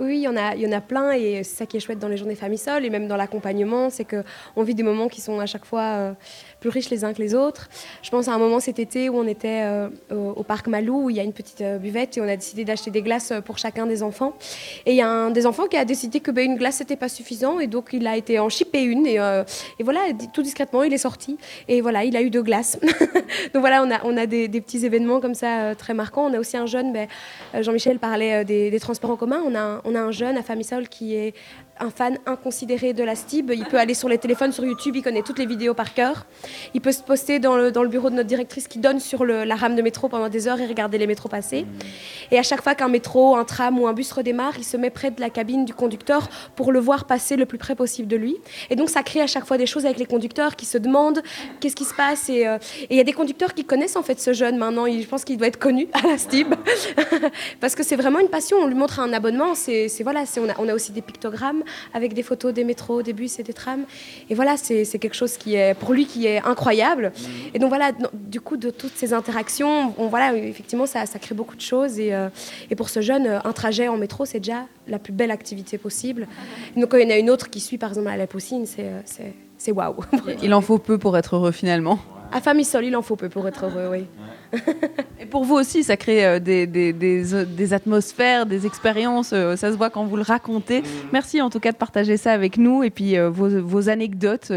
Oui, il y en a, plein et c'est ça qui est chouette dans les journées famille Sol et même dans l'accompagnement, c'est que on vit des moments qui sont à chaque fois euh, plus riches les uns que les autres. Je pense à un moment cet été où on était euh, au, parc Malou où il y a une petite euh, buvette et on a décidé d'acheter des glaces euh, pour chacun des enfants. Et il y a un des enfants qui a décidé que ben, une glace c'était pas suffisant et donc il a été en une et, et voilà tout discrètement il est sorti et voilà il a eu deux glaces. *laughs* donc voilà on a on a des, petits événements comme ça très marquants. On a aussi un jeune, ben, Jean-Michel parlait des, transports en commun. On a on a un jeune à Famisol qui est un fan inconsidéré de la STIB. Il peut aller sur les téléphones, sur YouTube, il connaît toutes les vidéos par cœur. Il peut se poster dans le, bureau de notre directrice qui donne sur la rame de métro pendant des heures et regarder les métros passer. Et à chaque fois qu'un métro, un tram ou un bus redémarre, il se met près de la cabine du conducteur pour le voir passer le plus près possible de lui. Et donc ça crée à chaque fois des choses avec les conducteurs qui se demandent qu'est-ce qui se passe. Et euh, il y a des conducteurs qui connaissent en fait ce jeune maintenant. Je pense qu'il doit être connu à la STIB *laughs* parce que c'est vraiment une passion. On lui montre un abonnement. C'est voilà, on a aussi des pictogrammes avec des photos des métros, des bus et des trams. Et voilà, c'est quelque chose qui est pour lui qui est incroyable. Et donc voilà, du coup de toutes ces interactions, on, voilà, effectivement, ça, ça crée beaucoup de choses. Et, euh, et pour ce jeune, euh, un trajet en métro, c'est déjà la plus belle activité possible. Donc quand il y en a une autre qui suit, par exemple à la Poussine, euh, c'est waouh. Il en faut peu pour être heureux finalement. À famille seule, il en faut peu pour être heureux, oui. Et pour vous aussi, ça crée euh, des, des- des- euh, des atmosphères, des expériences. euh, ça se voit quand vous le racontez. Merci en tout cas de partager ça avec nous et puis euh, vos, vos anecdotes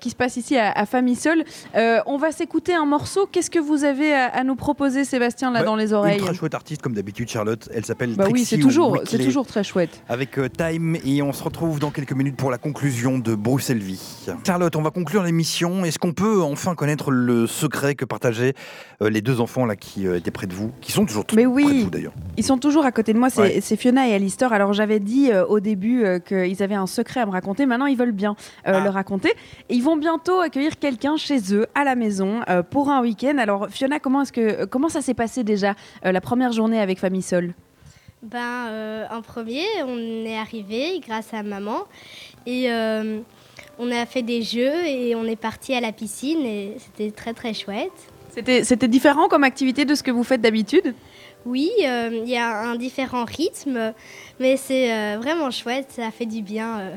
qui se passent ici à, à Famille Seule. Euh, on va s'écouter un morceau. Qu'est-ce que vous avez à, à nous proposer, Sébastien, là Ouais, dans les oreilles Une très chouette artiste comme d'habitude, Charlotte. Elle s'appelle Bah oui, c'est toujours, c'est toujours très chouette. Avec euh, Time et on se retrouve dans quelques minutes pour la conclusion de Bruxelles Vie. Charlotte, on va conclure l'émission. Est-ce qu'on peut enfin connaître le secret que partageaient euh, les deux enfants là qui euh, étaient près de vous, qui sont toujours Mais près de oui, vous d'ailleurs ils sont toujours à côté de moi. C'est Ouais. Fiona et Alistair. Alors j'avais dit euh, au début euh, qu'ils avaient un secret à me raconter. Maintenant, ils veulent bien euh, Ah. le raconter. Et ils vont bientôt accueillir quelqu'un chez eux à la maison euh, pour un week-end. Alors Fiona, comment est-ce que comment ça s'est passé déjà euh, la première journée avec Famille Sol? Ben, euh, en premier, on est arrivé grâce à maman et euh, on a fait des jeux et on est parti à la piscine et c'était très très chouette. C'était différent comme activité de ce que vous faites d'habitude? Oui, euh, il y a un différent rythme, mais c'est euh, vraiment chouette, ça fait du bien. euh,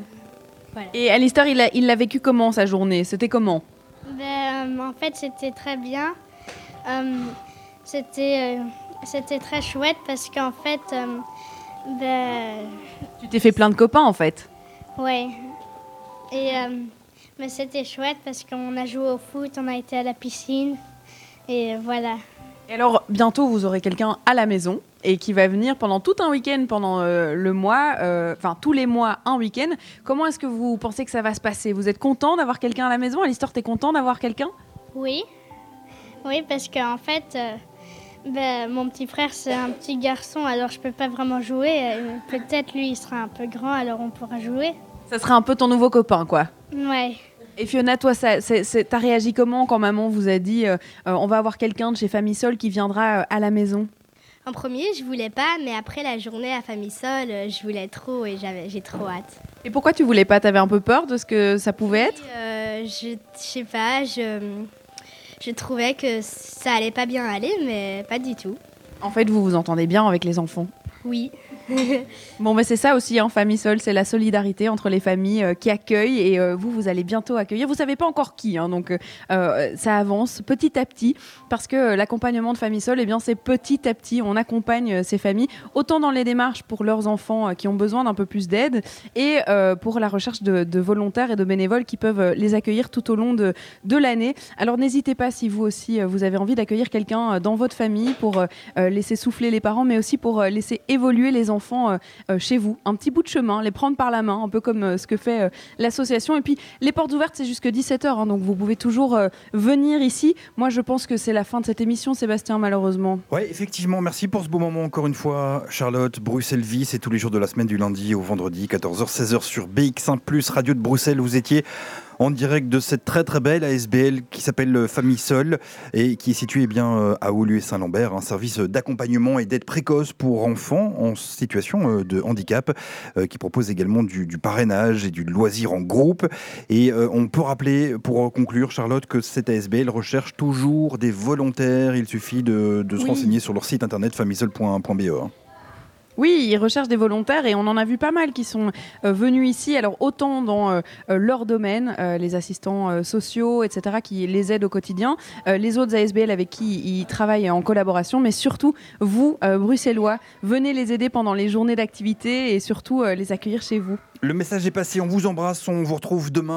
voilà. Et Alistair, il l'a vécu comment sa journée? C'était comment? Ben, en fait, c'était très bien. C'était, très chouette parce qu'en fait, ben, Tu t'es fait plein de copains en fait. Ouais. Et euh, mais c'était chouette parce qu'on a joué au foot, on a été à la piscine et voilà. Et alors, bientôt, vous aurez quelqu'un à la maison et qui va venir pendant tout un week-end, pendant euh, le mois, euh, enfin tous les mois, un week-end. Comment est-ce que vous pensez que ça va se passer? Vous êtes content d'avoir quelqu'un à la maison? Alistair, t'es content d'avoir quelqu'un? Oui. Oui, parce qu'en fait, euh, ben, mon petit frère c'est un petit garçon, alors je peux pas vraiment jouer. Peut-être lui il sera un peu grand, alors on pourra jouer. Ça sera un peu ton nouveau copain, quoi. Ouais. Et Fiona, toi, t'as réagi comment quand maman vous a dit euh, euh, on va avoir quelqu'un de chez Famille Sol qui viendra euh, à la maison? En premier, je voulais pas, mais après la journée à Famille Sol, euh, je voulais trop et j'ai trop hâte. Et pourquoi tu voulais pas? T'avais un peu peur de ce que ça pouvait être? je, je sais pas, je, je trouvais que ça allait pas bien aller, mais pas du tout. En fait, vous vous entendez bien avec les enfants? Oui. *laughs* Bon, mais c'est ça aussi, en famille seule, c'est la solidarité entre les familles euh, qui accueillent et euh, vous, vous allez bientôt accueillir. Vous savez pas encore qui, hein, donc euh, ça avance petit à petit parce que l'accompagnement de famille seule, eh bien, c'est petit à petit. On accompagne ces familles autant dans les démarches pour leurs enfants qui ont besoin d'un peu plus d'aide et pour la recherche de, volontaires et de bénévoles qui peuvent les accueillir tout au long de l'année. Alors n'hésitez pas si vous aussi vous avez envie d'accueillir quelqu'un dans votre famille pour laisser souffler les parents, mais aussi pour laisser évoluer les enfants euh, chez vous, un petit bout de chemin, les prendre par la main, un peu comme euh, ce que fait euh, l'association. Et puis les portes ouvertes, c'est jusque 17h, hein, donc vous pouvez toujours venir ici. Moi, je pense que c'est la fin de cette émission, Sébastien, malheureusement. Oui, effectivement, merci pour ce beau moment encore une fois. Charlotte, Bruxelles Vie, c'est tous les jours de la semaine du lundi au vendredi, 14h, 16h sur BX1 Radio de Bruxelles. Vous étiez en direct de cette très très belle ASBL qui s'appelle Famille Seule et qui est située eh bien, euh, à Oulu et Saint-Lambert, un service d'accompagnement et d'aide précoce pour enfants en situation euh, de handicap euh, qui propose également du, parrainage et du loisir en groupe. Et on peut rappeler, pour conclure, Charlotte, que cette ASBL recherche toujours des volontaires. Il suffit de, se renseigner sur leur site internet familleseule.be. Oui, ils recherchent des volontaires et on en a vu pas mal qui sont euh, venus ici, alors autant dans euh, euh, leur domaine, les assistants sociaux, etc., qui les aident au quotidien, les autres ASBL avec qui ils travaillent en collaboration, mais surtout, vous, bruxellois, venez les aider pendant les journées d'activité et surtout les accueillir chez vous. Le message est passé, on vous embrasse, on vous retrouve demain.